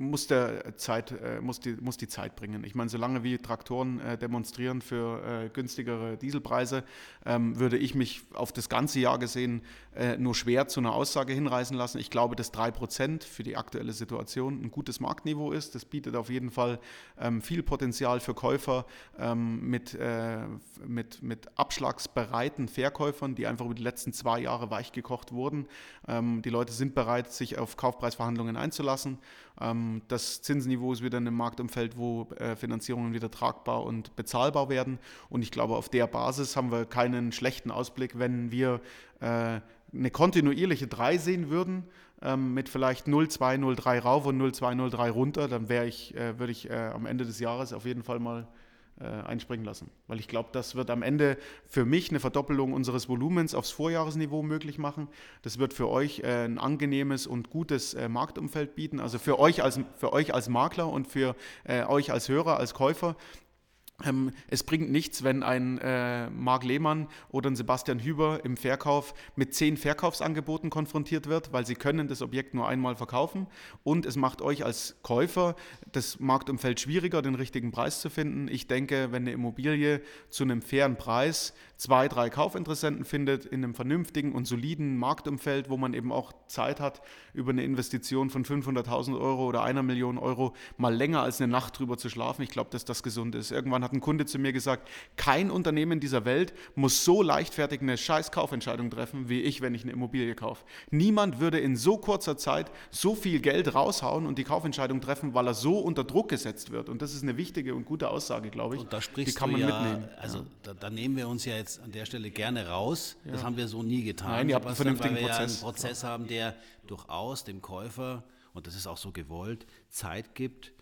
muss, der Zeit, äh, muss, die, muss die Zeit bringen. Ich meine, solange wir Traktoren äh, demonstrieren für äh, günstigere Dieselpreise, ähm, würde ich mich auf das ganze Jahr gesehen äh, nur schwer zu einer Aussage hinreißen lassen. Ich glaube, dass 3% für die aktuelle Situation ein gutes Marktniveau ist. Das bietet auf jeden Fall ähm, viel Potenzial für Käufer ähm, mit, äh, mit, mit abschlagsbereiten Verkäufern, die einfach über die letzten zwei Jahre weichgekocht wurden. Die Leute sind bereit, sich auf Kaufpreisverhandlungen einzulassen. Ähm, das Zinsniveau ist wieder in einem Marktumfeld, wo äh, Finanzierungen wieder tragbar und bezahlbar werden. Und ich glaube, auf der Basis haben wir keinen schlechten Ausblick, wenn wir äh, eine kontinuierliche 3 sehen würden, ähm, mit vielleicht 0,2, 0,3 rauf und 0,2, 0,3 runter, dann ich, äh, würde ich am Ende des Jahres auf jeden Fall mal einspringen lassen. Weil ich glaube, das wird am Ende für mich eine Verdoppelung unseres Volumens aufs Vorjahresniveau möglich machen. Das wird für euch äh, ein angenehmes und gutes äh, Marktumfeld bieten. Also für euch als, für euch als Makler und für euch als Hörer, als Käufer es bringt nichts, wenn ein äh, Marc Lehmann oder ein Sebastian Hüber im Verkauf mit zehn Verkaufsangeboten konfrontiert wird, weil sie können das Objekt nur einmal verkaufen und es macht euch als Käufer das Marktumfeld schwieriger, den richtigen Preis zu finden. Ich denke, wenn eine Immobilie zu einem fairen Preis zwei, drei Kaufinteressenten findet in einem vernünftigen und soliden Marktumfeld, wo man eben auch Zeit hat, über eine Investition von 500.000 Euro oder einer Million Euro mal länger als eine Nacht drüber zu schlafen. Ich glaube, dass das gesund ist. Irgendwann hat ein Kunde zu mir gesagt, kein Unternehmen dieser Welt muss so leichtfertig eine scheiß Kaufentscheidung treffen, wie ich, wenn ich eine Immobilie kaufe. Niemand würde in so kurzer Zeit so viel Geld raushauen und die Kaufentscheidung treffen, weil er so unter Druck gesetzt wird. Und das ist eine wichtige und gute Aussage, glaube ich. Und da sprichst die kann man ja, mitnehmen. Also da, da, nehmen wir uns ja jetzt an der Stelle gerne raus. Ja. Das haben wir so nie getan. Nein, ihr habt einen vernünftigen weil wir Prozess. Ja einen Prozess haben, der durchaus dem Käufer, und das ist auch so gewollt, Zeit gibt,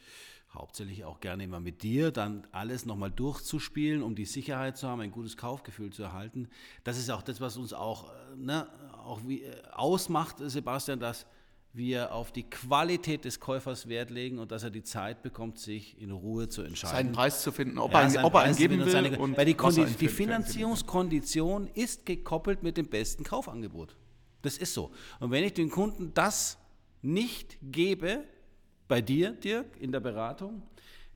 hauptsächlich auch gerne immer mit dir, dann alles nochmal durchzuspielen, um die Sicherheit zu haben, ein gutes Kaufgefühl zu erhalten. Das ist auch das, was uns auch, äh, ne, auch wie, äh, ausmacht, Sebastian, dass wir auf die Qualität des Käufers Wert legen und dass er die Zeit bekommt, sich in Ruhe zu entscheiden. Seinen Preis zu finden, ob, ja, er, ob er einen geben will. Seine, und weil die, Kondi die Finanzierungskondition ist gekoppelt mit dem besten Kaufangebot. Das ist so. Und wenn ich den Kunden das nicht gebe, bei dir, Dirk, in der Beratung,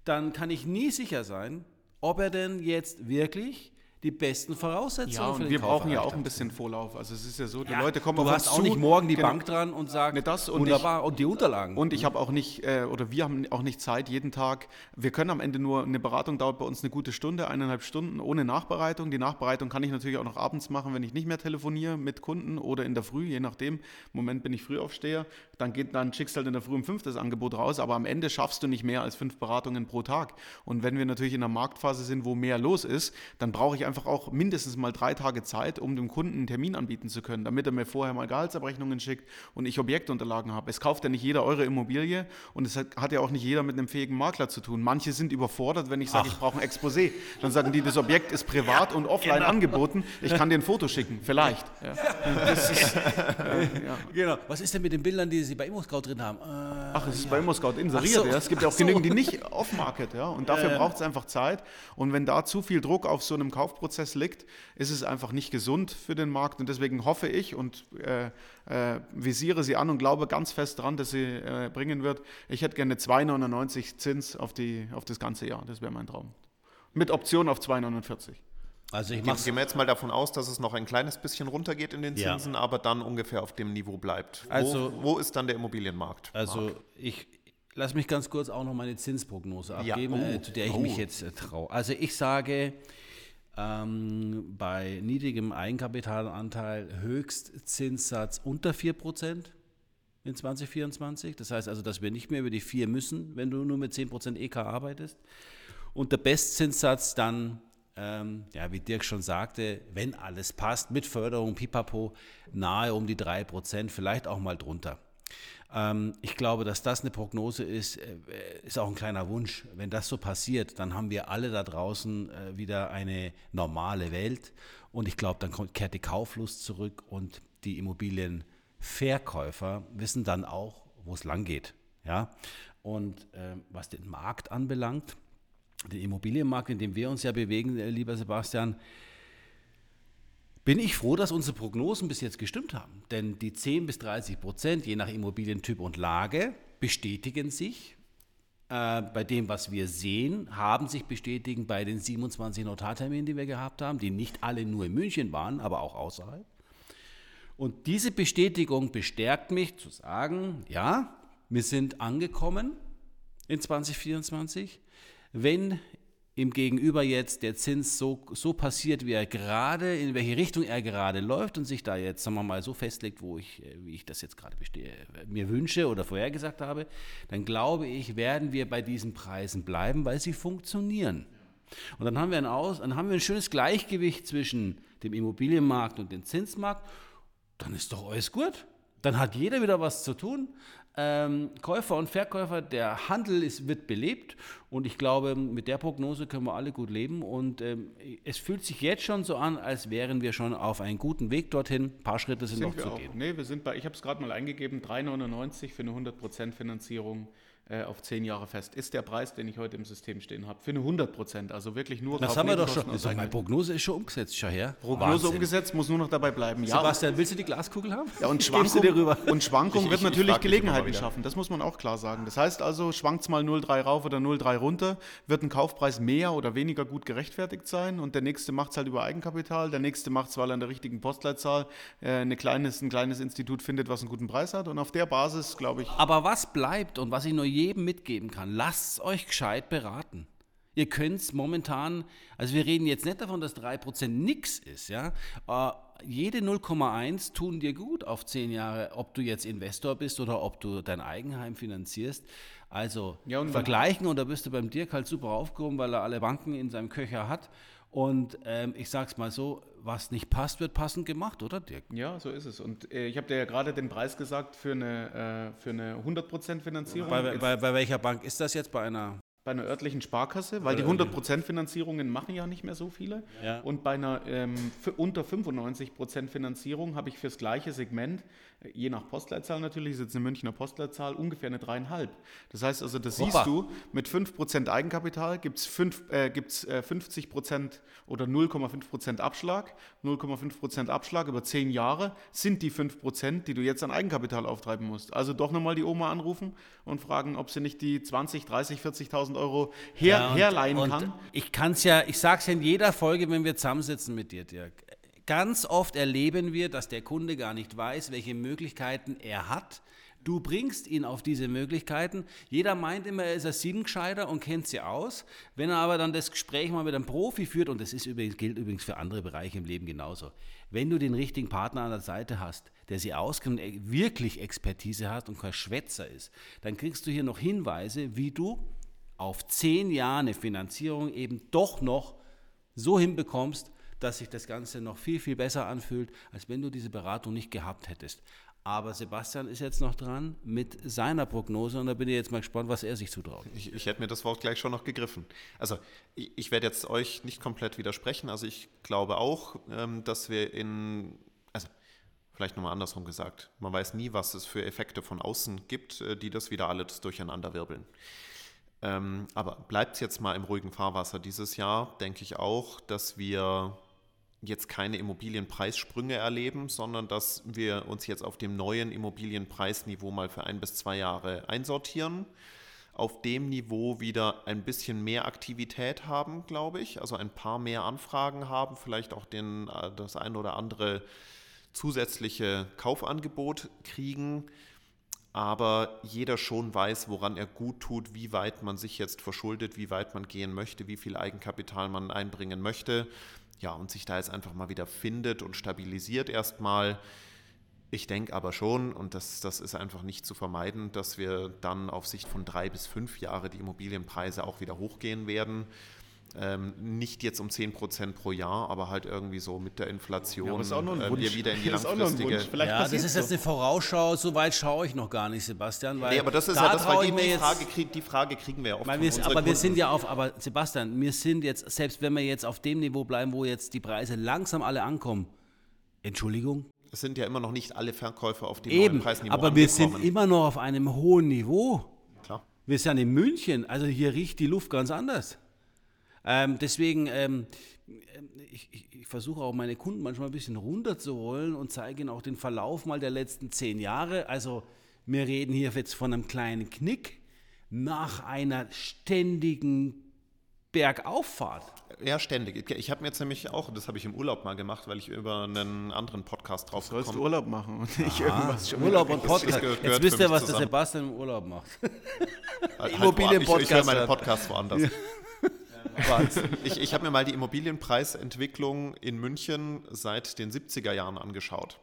dann kann ich nie sicher sein, ob er denn jetzt wirklich die besten Voraussetzungen ja, und für den wir Kauf brauchen ja auch ein bisschen Vorlauf. Also es ist ja so, die ja, Leute kommen du auf hast auch nicht morgen die genau. Bank dran und sagen, ne, das und wunderbar ich, und die Unterlagen. Und ich habe auch nicht äh, oder wir haben auch nicht Zeit jeden Tag. Wir können am Ende nur eine Beratung dauert bei uns eine gute Stunde, eineinhalb Stunden ohne Nachbereitung. Die Nachbereitung kann ich natürlich auch noch abends machen, wenn ich nicht mehr telefoniere mit Kunden oder in der Früh, je nachdem. Im Moment bin ich Frühaufsteher. Dann geht dann schickst halt in der Früh um fünf das Angebot raus, aber am Ende schaffst du nicht mehr als fünf Beratungen pro Tag. Und wenn wir natürlich in einer Marktphase sind, wo mehr los ist, dann brauche ich einfach auch mindestens mal drei Tage Zeit, um dem Kunden einen Termin anbieten zu können, damit er mir vorher mal Gehaltsabrechnungen schickt und ich Objektunterlagen habe. Es kauft ja nicht jeder eure Immobilie und es hat, ja auch nicht jeder mit einem fähigen Makler zu tun. Manche sind überfordert, wenn ich sage, ich brauche ein Exposé. Dann sagen die, das Objekt ist privat ja, und offline genau. angeboten. Ich kann dir ein Foto schicken, vielleicht. Ja. Ist, äh, ja. Genau. Was ist denn mit den Bildern, die Sie bei ImmoScout drin haben? Äh, Ach, es ist bei ImmoScout inseriert. So. Es gibt ja auch genügend, die nicht off-market. Ja? Und dafür braucht es einfach Zeit. Und wenn da zu viel Druck auf so einem Kaufprozess Kaufprozess liegt, ist es einfach nicht gesund für den Markt. Und deswegen hoffe ich und äh, äh, visiere sie an und glaube ganz fest daran, dass sie äh, bringen wird. Ich hätte gerne 2,99 Zins auf, die, auf das ganze Jahr. Das wäre mein Traum. Mit Option auf 2,49. Also ich Gehen, gehen wir jetzt mal davon aus, dass es noch ein kleines bisschen runtergeht in den Zinsen, ja. aber dann ungefähr auf dem Niveau bleibt. Also, wo, wo ist dann der Immobilienmarkt? Also Mark? ich, Lass mich ganz kurz auch noch meine Zinsprognose abgeben, ja. oh, äh, zu der ich oh. mich jetzt äh, traue. Also ich sage, ähm, bei niedrigem Eigenkapitalanteil Höchstzinssatz unter 4% in 2024. Das heißt also, dass wir nicht mehr über die 4 müssen, wenn du nur mit 10% EK arbeitest. Und der Bestzinssatz dann, ähm, ja, wie Dirk schon sagte, wenn alles passt, mit Förderung, pipapo, nahe um die 3%, vielleicht auch mal drunter. Ähm, ich glaube, dass das eine Prognose ist, äh, ist auch ein kleiner Wunsch. Wenn das so passiert, dann haben wir alle da draußen äh, wieder eine normale Welt. Und ich glaube, dann kehrt die Kauflust zurück und die Immobilienverkäufer wissen dann auch, wo es lang geht. Ja? Und äh, was den Markt anbelangt, den Immobilienmarkt, in dem wir uns ja bewegen, äh, lieber Sebastian, bin ich froh, dass unsere Prognosen bis jetzt gestimmt haben. Denn die 10 bis 30 Prozent, je nach Immobilientyp und Lage, bestätigen sich. Äh, bei dem, was wir sehen, haben sich bestätigt bei den 27 Notarterminen, die wir gehabt haben, die nicht alle nur in München waren, aber auch außerhalb. Und diese Bestätigung bestärkt mich zu sagen, ja, wir sind angekommen in 2024. Wenn im Gegenüber jetzt der Zins so, so passiert, wie er gerade, in welche Richtung er gerade läuft und sich da jetzt, sagen wir mal, so festlegt, wo ich, äh, wie ich das jetzt gerade bestehe, mir wünsche oder vorhergesagt habe, dann glaube ich, werden wir bei diesen Preisen bleiben, weil sie funktionieren. Und dann haben wir ein, Aus, dann haben wir ein schönes Gleichgewicht zwischen dem Immobilienmarkt und dem Zinsmarkt. Dann ist doch alles gut. Dann hat jeder wieder was zu tun ähm, Käufer und Verkäufer, der Handel ist, wird belebt und ich glaube, mit der Prognose können wir alle gut leben und ähm, es fühlt sich jetzt schon so an, als wären wir schon auf einem guten Weg dorthin. Ein paar Schritte sind, sind noch zu auch. gehen. Nee, wir sind bei, ich habe es gerade mal eingegeben, 3,99 für eine 100% Finanzierung auf zehn Jahre fest. Ist der Preis, den ich heute im System stehen habe. Für eine 100 Prozent, also wirklich nur Das haben wir doch schon. Also meine Prognose ist schon umgesetzt, schau her. Prognose Wahnsinn. umgesetzt, muss nur noch dabei bleiben. Ja, Sebastian, willst du die Glaskugel haben? Ja, und Schwankung, und Schwankung ich, wird ich, natürlich ich Gelegenheiten schaffen. Das muss man auch klar sagen. Das heißt also, schwankt es mal 0,3 rauf oder 0,3 runter, wird ein Kaufpreis mehr oder weniger gut gerechtfertigt sein und der nächste macht es halt über Eigenkapital, der nächste macht es, weil er an der richtigen Postleitzahl äh, eine kleines, ein kleines Institut findet, was einen guten Preis hat und auf der Basis, glaube ich... Aber was bleibt und was ich nur jedem mitgeben kann. Lasst euch gescheit beraten. Ihr könnt es momentan, also wir reden jetzt nicht davon, dass 3% nichts ist, ja. Uh, jede 0,1 tun dir gut auf 10 Jahre, ob du jetzt Investor bist oder ob du dein Eigenheim finanzierst. Also ja, und vergleichen und da bist du beim Dirk halt super aufgehoben, weil er alle Banken in seinem Köcher hat. Und ähm, ich sag's mal so, was nicht passt, wird passend gemacht, oder Dirk? Ja, so ist es. Und äh, ich habe dir ja gerade den Preis gesagt für eine, äh, für eine 100% Finanzierung. Bei, bei, bei welcher Bank ist das jetzt? Bei einer bei einer örtlichen Sparkasse, weil die 100% Finanzierungen machen ja nicht mehr so viele. Ja. Und bei einer ähm, unter 95% Finanzierung habe ich fürs gleiche Segment, äh, je nach Postleitzahl natürlich, ist jetzt eine Münchner Postleitzahl, ungefähr eine dreieinhalb. Das heißt also, das Opa. siehst du, mit 5% Eigenkapital gibt es äh, gibt's, äh, 50% oder 0,5% Abschlag. 0,5% Abschlag über 10 Jahre sind die 5%, die du jetzt an Eigenkapital auftreiben musst. Also doch nochmal die Oma anrufen und fragen, ob sie nicht die 20, 30, 40.000 1000 Euro her, ja, und, herleihen und kann. Ich kann es ja, ich sage es ja in jeder Folge, wenn wir zusammensitzen mit dir, Dirk. Ganz oft erleben wir, dass der Kunde gar nicht weiß, welche Möglichkeiten er hat. Du bringst ihn auf diese Möglichkeiten. Jeder meint immer, er ist ein Siebengescheider und kennt sie aus. Wenn er aber dann das Gespräch mal mit einem Profi führt, und das ist übrigens, gilt übrigens für andere Bereiche im Leben genauso, wenn du den richtigen Partner an der Seite hast, der sie auskennt, wirklich Expertise hat und kein Schwätzer ist, dann kriegst du hier noch Hinweise, wie du auf zehn Jahre eine Finanzierung eben doch noch so hinbekommst, dass sich das Ganze noch viel, viel besser anfühlt, als wenn du diese Beratung nicht gehabt hättest. Aber Sebastian ist jetzt noch dran mit seiner Prognose und da bin ich jetzt mal gespannt, was er sich zutraut. Ich, ich hätte mir das Wort gleich schon noch gegriffen. Also ich, ich werde jetzt euch nicht komplett widersprechen. Also ich glaube auch, ähm, dass wir in, also vielleicht nochmal andersrum gesagt, man weiß nie, was es für Effekte von außen gibt, äh, die das wieder alles durcheinander wirbeln. Ähm, aber bleibt es jetzt mal im ruhigen Fahrwasser dieses Jahr, denke ich auch, dass wir jetzt keine Immobilienpreissprünge erleben, sondern dass wir uns jetzt auf dem neuen Immobilienpreisniveau mal für ein bis zwei Jahre einsortieren. Auf dem Niveau wieder ein bisschen mehr Aktivität haben, glaube ich. Also ein paar mehr Anfragen haben, vielleicht auch den, äh, das ein oder andere zusätzliche Kaufangebot kriegen aber jeder schon weiß, woran er gut tut, wie weit man sich jetzt verschuldet, wie weit man gehen möchte, wie viel Eigenkapital man einbringen möchte. Ja, und sich da jetzt einfach mal wieder findet und stabilisiert erstmal. Ich denke aber schon, und das, das ist einfach nicht zu vermeiden, dass wir dann auf Sicht von drei bis fünf Jahre die Immobilienpreise auch wieder hochgehen werden. Ähm, nicht jetzt um 10% pro Jahr, aber halt irgendwie so mit der Inflation ja, ist auch noch ein äh, Wunsch. wir wieder in die Das ist auch noch ein langfristige... Vielleicht ja, das ist jetzt so. eine Vorausschau, so weit schaue ich noch gar nicht, Sebastian. Weil Nee, aber das ist da ja das, weil ich die, Frage, krieg, die Frage kriegen wir ja oft weil wir, aber wir Kunden. sind ja auf, aber Sebastian, wir sind jetzt, selbst wenn wir jetzt auf dem Niveau bleiben, wo jetzt die Preise langsam alle ankommen, Entschuldigung, Es sind ja immer noch nicht alle Verkäufer auf dem neuen eben, Preisniveau aber wir sind angekommen. immer noch auf einem hohen Niveau. Klar. Wir sind in München, also hier riecht die Luft ganz anders. Ähm, deswegen, ähm, ich, ich, ich versuche auch meine Kunden manchmal ein bisschen runterzuholen und zeige ihnen auch den Verlauf mal der letzten zehn Jahre. Also wir reden hier jetzt von einem kleinen Knick nach einer ständigen Bergauffahrt. Ja, ständig. Ich habe mir jetzt nämlich auch, das habe ich im Urlaub mal gemacht, weil ich über einen anderen Podcast drauf Sollst du gekommen Urlaub machen und nicht irgendwas schon Urlaub und Podcast. gehört Jetzt wisst ihr, was der zusammen. Sebastian im Urlaub macht. Halt Immobilienpodcast Ich, ich höre meine hat. Podcasts ich ich habe mir mal die Immobilienpreisentwicklung in München seit den 70er Jahren angeschaut.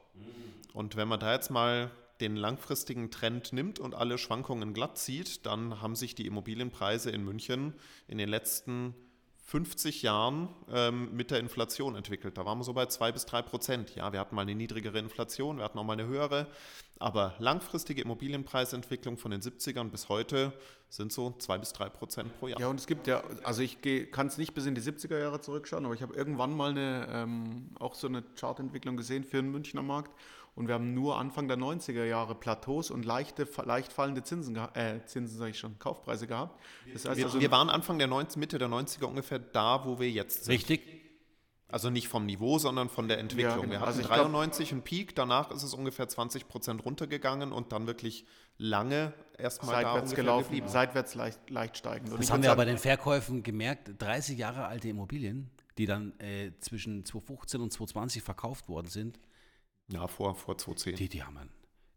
Und wenn man da jetzt mal den langfristigen Trend nimmt und alle Schwankungen glatt zieht, dann haben sich die Immobilienpreise in München in den letzten 50 Jahren ähm, mit der Inflation entwickelt. Da waren wir so bei 2 bis 3 Prozent. Ja, wir hatten mal eine niedrigere Inflation, wir hatten auch mal eine höhere. Aber langfristige Immobilienpreisentwicklung von den 70ern bis heute sind so 2 bis 3 Prozent pro Jahr. Ja, und es gibt ja, also ich kann es nicht bis in die 70er Jahre zurückschauen, aber ich habe irgendwann mal eine, ähm, auch so eine Chartentwicklung gesehen für den Münchner Markt. Und wir haben nur Anfang der 90er Jahre Plateaus und leichte, leicht fallende Zinsen, äh, Zinsen sage ich schon, Kaufpreise gehabt. Das heißt Wir, also, wir waren Anfang der 90, Mitte der 90er ungefähr da, wo wir jetzt sind. Richtig? Also nicht vom Niveau, sondern von der Entwicklung. Ja, genau. Wir hatten Also ich glaub- 93 einen Peak, danach ist es ungefähr 20 Prozent runtergegangen und dann wirklich lange erstmal seitwärts gelaufen, geblieben. seitwärts leicht, leicht steigend. Und Das ich haben wir sagen, aber bei den Verkäufen gemerkt, 30 Jahre alte Immobilien, die dann äh, zwischen 2015 und 2020 verkauft worden sind, Ja, vor, vor 2010. die, die haben wir,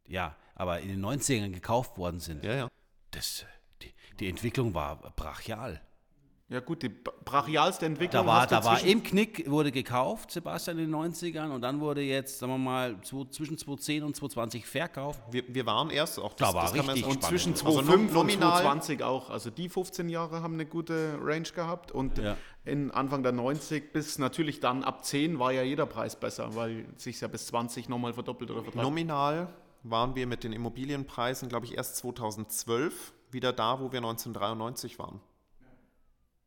ja, aber in den 90ern gekauft worden sind, ja, ja. das, die, die Entwicklung war brachial. Ja gut, die brachialste Entwicklung Da war, da war im Knick, wurde gekauft, Sebastian, in den 90ern und dann wurde jetzt, sagen wir mal, zwischen 2010 und 2020 verkauft. Wir, wir waren erst, auch Da war man richtig Und zwischen Also 2005 und nominal- 2020 auch. Also die 15 Jahre haben eine gute Range gehabt und Ja. in Anfang der 90 bis natürlich dann ab 10 war ja jeder Preis besser, weil sich ja bis 20 nochmal verdoppelt oder verdreifacht. Nominal waren wir mit den Immobilienpreisen, glaube ich, erst 2012 wieder da, wo wir 1993 waren.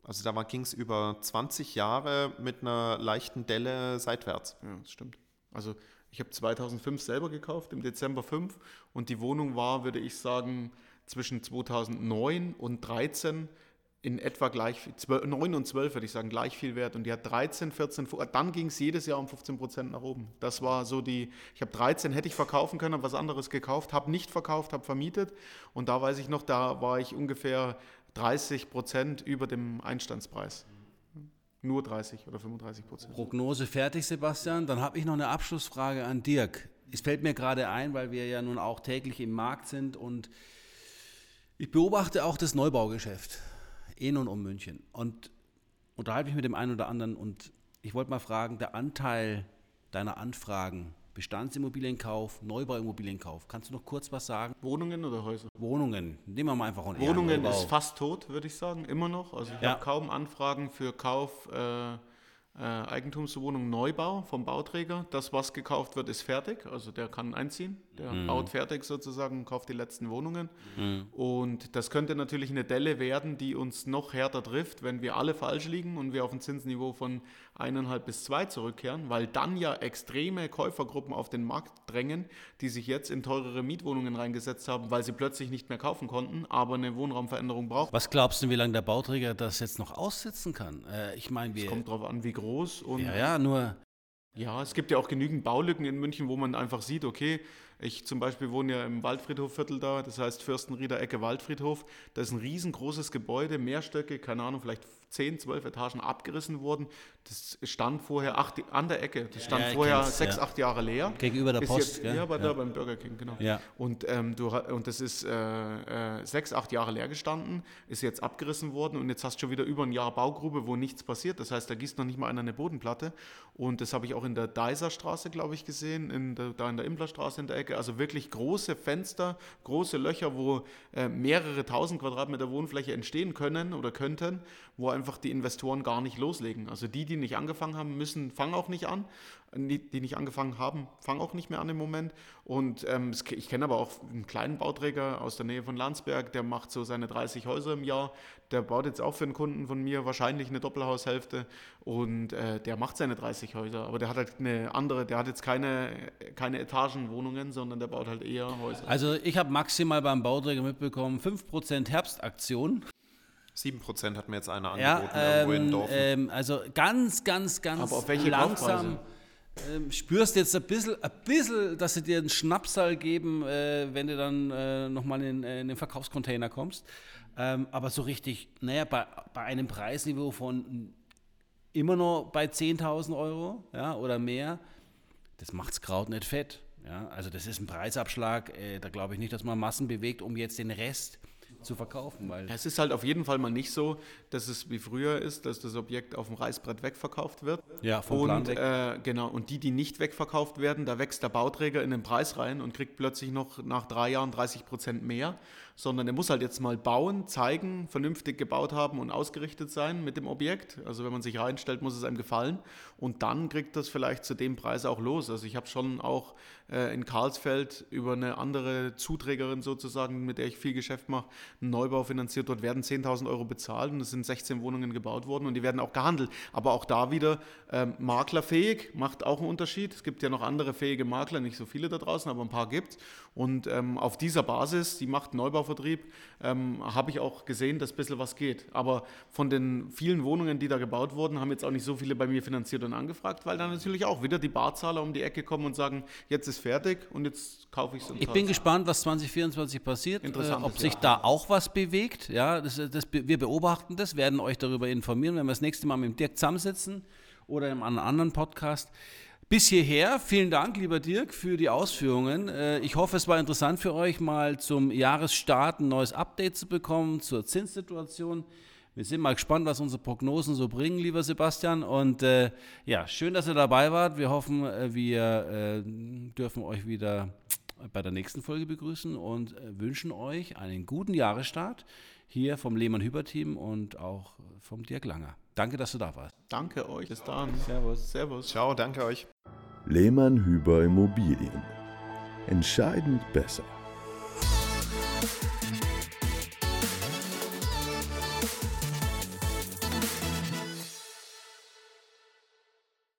Also da ging es über 20 Jahre mit einer leichten Delle seitwärts. Ja, das stimmt. Also ich habe 2005 selber gekauft, im Dezember 5 und die Wohnung war, würde ich sagen, zwischen 2009 und 13 in etwa gleich, viel- 12, 9 und 12 würde ich sagen, gleich viel wert. Und die hat 13, 14, fu- dann ging es jedes Jahr um 15 Prozent nach oben. Das war so die, ich habe 13, hätte ich verkaufen können, habe was anderes gekauft, habe nicht verkauft, habe vermietet. Und da weiß ich noch, da war ich ungefähr 30 Prozent über dem Einstandspreis. Nur 30 oder 35 Prozent. Prognose fertig, Sebastian. Dann habe ich noch eine Abschlussfrage an Dirk. Es fällt mir gerade ein, weil wir ja nun auch täglich im Markt sind und ich beobachte auch das Neubaugeschäft in und um München und unterhalte mich mit dem einen oder anderen und ich wollte mal fragen, der Anteil deiner Anfragen, Bestandsimmobilienkauf, Neubauimmobilienkauf, kannst du noch kurz was sagen? Wohnungen oder Häuser? Wohnungen, nehmen wir mal einfach einen Wohnungen Neubau. ist fast tot, würde ich sagen, immer noch. Also ich Ja. habe kaum Anfragen für Kauf äh, äh, Eigentumswohnung Neubau vom Bauträger. Das, was gekauft wird, ist fertig. Also der kann einziehen. Der mhm. baut fertig sozusagen und kauft die letzten Wohnungen. Mhm. Und das könnte natürlich eine Delle werden, die uns noch härter trifft, wenn wir alle falsch liegen und wir auf ein Zinsniveau von eineinhalb bis zwei zurückkehren, weil dann ja extreme Käufergruppen auf den Markt drängen, die sich jetzt in teurere Mietwohnungen reingesetzt haben, weil sie plötzlich nicht mehr kaufen konnten, aber eine Wohnraumveränderung brauchen. Was glaubst du, wie lange der Bauträger das jetzt noch aussitzen kann? Äh, ich meine, wir. Es kommt darauf an, wie groß und. Ja, ja, nur. Ja, es gibt ja auch genügend Baulücken in München, wo man einfach sieht, okay, ich zum Beispiel wohne ja im Waldfriedhofviertel da, das heißt Fürstenrieder Ecke Waldfriedhof. Da ist ein riesengroßes Gebäude, Mehrstöcke, keine Ahnung, vielleicht 10, 12 Etagen abgerissen worden. Das stand vorher acht, an der Ecke. Das stand ja, vorher sechs, acht Jahre leer. Gegenüber der Post. Jetzt, ja, bei ja. beim Burger King, genau. Ja. Und, ähm, du, und das ist äh, äh, sechs, acht Jahre leer gestanden, ist jetzt abgerissen worden und jetzt hast du schon wieder über ein Jahr Baugrube, wo nichts passiert. Das heißt, da gießt noch nicht mal einer eine Bodenplatte. Und das habe ich auch in der Deiserstraße, glaube ich, gesehen, in der, da in der Imblerstraße in der Ecke. Also wirklich große Fenster, große Löcher, wo äh, mehrere tausend Quadratmeter Wohnfläche entstehen können oder könnten, wo einfach die Investoren gar nicht loslegen. Also die, die nicht angefangen haben, müssen, fangen auch nicht an. Die, die nicht angefangen haben, fangen auch nicht mehr an im Moment. Und ähm, ich kenne aber auch einen kleinen Bauträger aus der Nähe von Landsberg, der macht so seine 30 Häuser im Jahr. Der baut jetzt auch für einen Kunden von mir wahrscheinlich eine Doppelhaushälfte und äh, der macht seine 30 Häuser. Aber der hat halt eine andere, der hat jetzt keine, keine Etagenwohnungen, sondern der baut halt eher Häuser. Also ich habe maximal beim Bauträger mitbekommen 5% Herbstaktion. 7% hat mir jetzt einer angeboten ja, ähm, irgendwo in Dorfen. Ähm, also ganz, ganz, ganz Aber auf welche langsam. Ähm, spürst jetzt ein bisschen, ein bisschen, dass sie dir einen Schnapsal geben, äh, wenn du dann äh, nochmal in, äh, in den Verkaufscontainer kommst. Ähm, aber so richtig, naja, bei, bei einem Preisniveau von immer noch bei 10.000 Euro ja, oder mehr, das macht das Kraut nicht fett. Ja, also das ist ein Preisabschlag, äh, da glaube ich nicht, dass man Massen bewegt, um jetzt den Rest zu verkaufen. Weil es ist halt auf jeden Fall mal nicht so, dass es wie früher ist, dass das Objekt auf dem Reißbrett wegverkauft wird. Ja, vom und, Plan weg. Äh, genau, und die, die nicht wegverkauft werden, da wächst der Bauträger in den Preis rein und kriegt plötzlich noch nach drei Jahren 30 Prozent mehr sondern er muss halt jetzt mal bauen, zeigen, vernünftig gebaut haben und ausgerichtet sein mit dem Objekt. Also wenn man sich reinstellt, muss es einem gefallen und dann kriegt das vielleicht zu dem Preis auch los. Also ich habe schon auch äh, in Karlsfeld über eine andere Zuträgerin sozusagen, mit der ich viel Geschäft mache, einen Neubau finanziert. Dort werden 10.000 Euro bezahlt und es sind 16 Wohnungen gebaut worden und die werden auch gehandelt. Aber auch da wieder ähm, maklerfähig, macht auch einen Unterschied. Es gibt ja noch andere fähige Makler, nicht so viele da draußen, aber ein paar gibt es. Und ähm, auf dieser Basis, die macht Neubauvertrieb, ähm, habe ich auch gesehen, dass ein bisschen was geht. Aber von den vielen Wohnungen, die da gebaut wurden, haben jetzt auch nicht so viele bei mir finanziert und angefragt, weil dann natürlich auch wieder die Barzahler um die Ecke kommen und sagen, jetzt ist fertig und jetzt kaufe ich es. Ich bin gespannt, was 2024 passiert, äh, ob sich Jahr. da auch was bewegt. Ja, das, das, wir beobachten das, werden euch darüber informieren, wenn wir das nächste Mal mit dem Dirk zusammensitzen oder in einem anderen Podcast. Bis hierher, vielen Dank, lieber Dirk, für die Ausführungen. Äh, ich hoffe, es war interessant für euch, mal zum Jahresstart ein neues Update zu bekommen zur Zinssituation. Wir sind mal gespannt, was unsere Prognosen so bringen, lieber Sebastian. Und äh, ja, schön, dass ihr dabei wart. Wir hoffen, äh, wir äh, dürfen euch wieder bei der nächsten Folge begrüßen und äh, wünschen euch einen guten Jahresstart hier vom Lehmann-Hüber-Team und auch vom Dirk Langer. Danke, dass du da warst. Danke euch. Bis dann. Servus. Servus. Ciao, danke euch. Lehmann Hüber Immobilien. Entscheidend besser.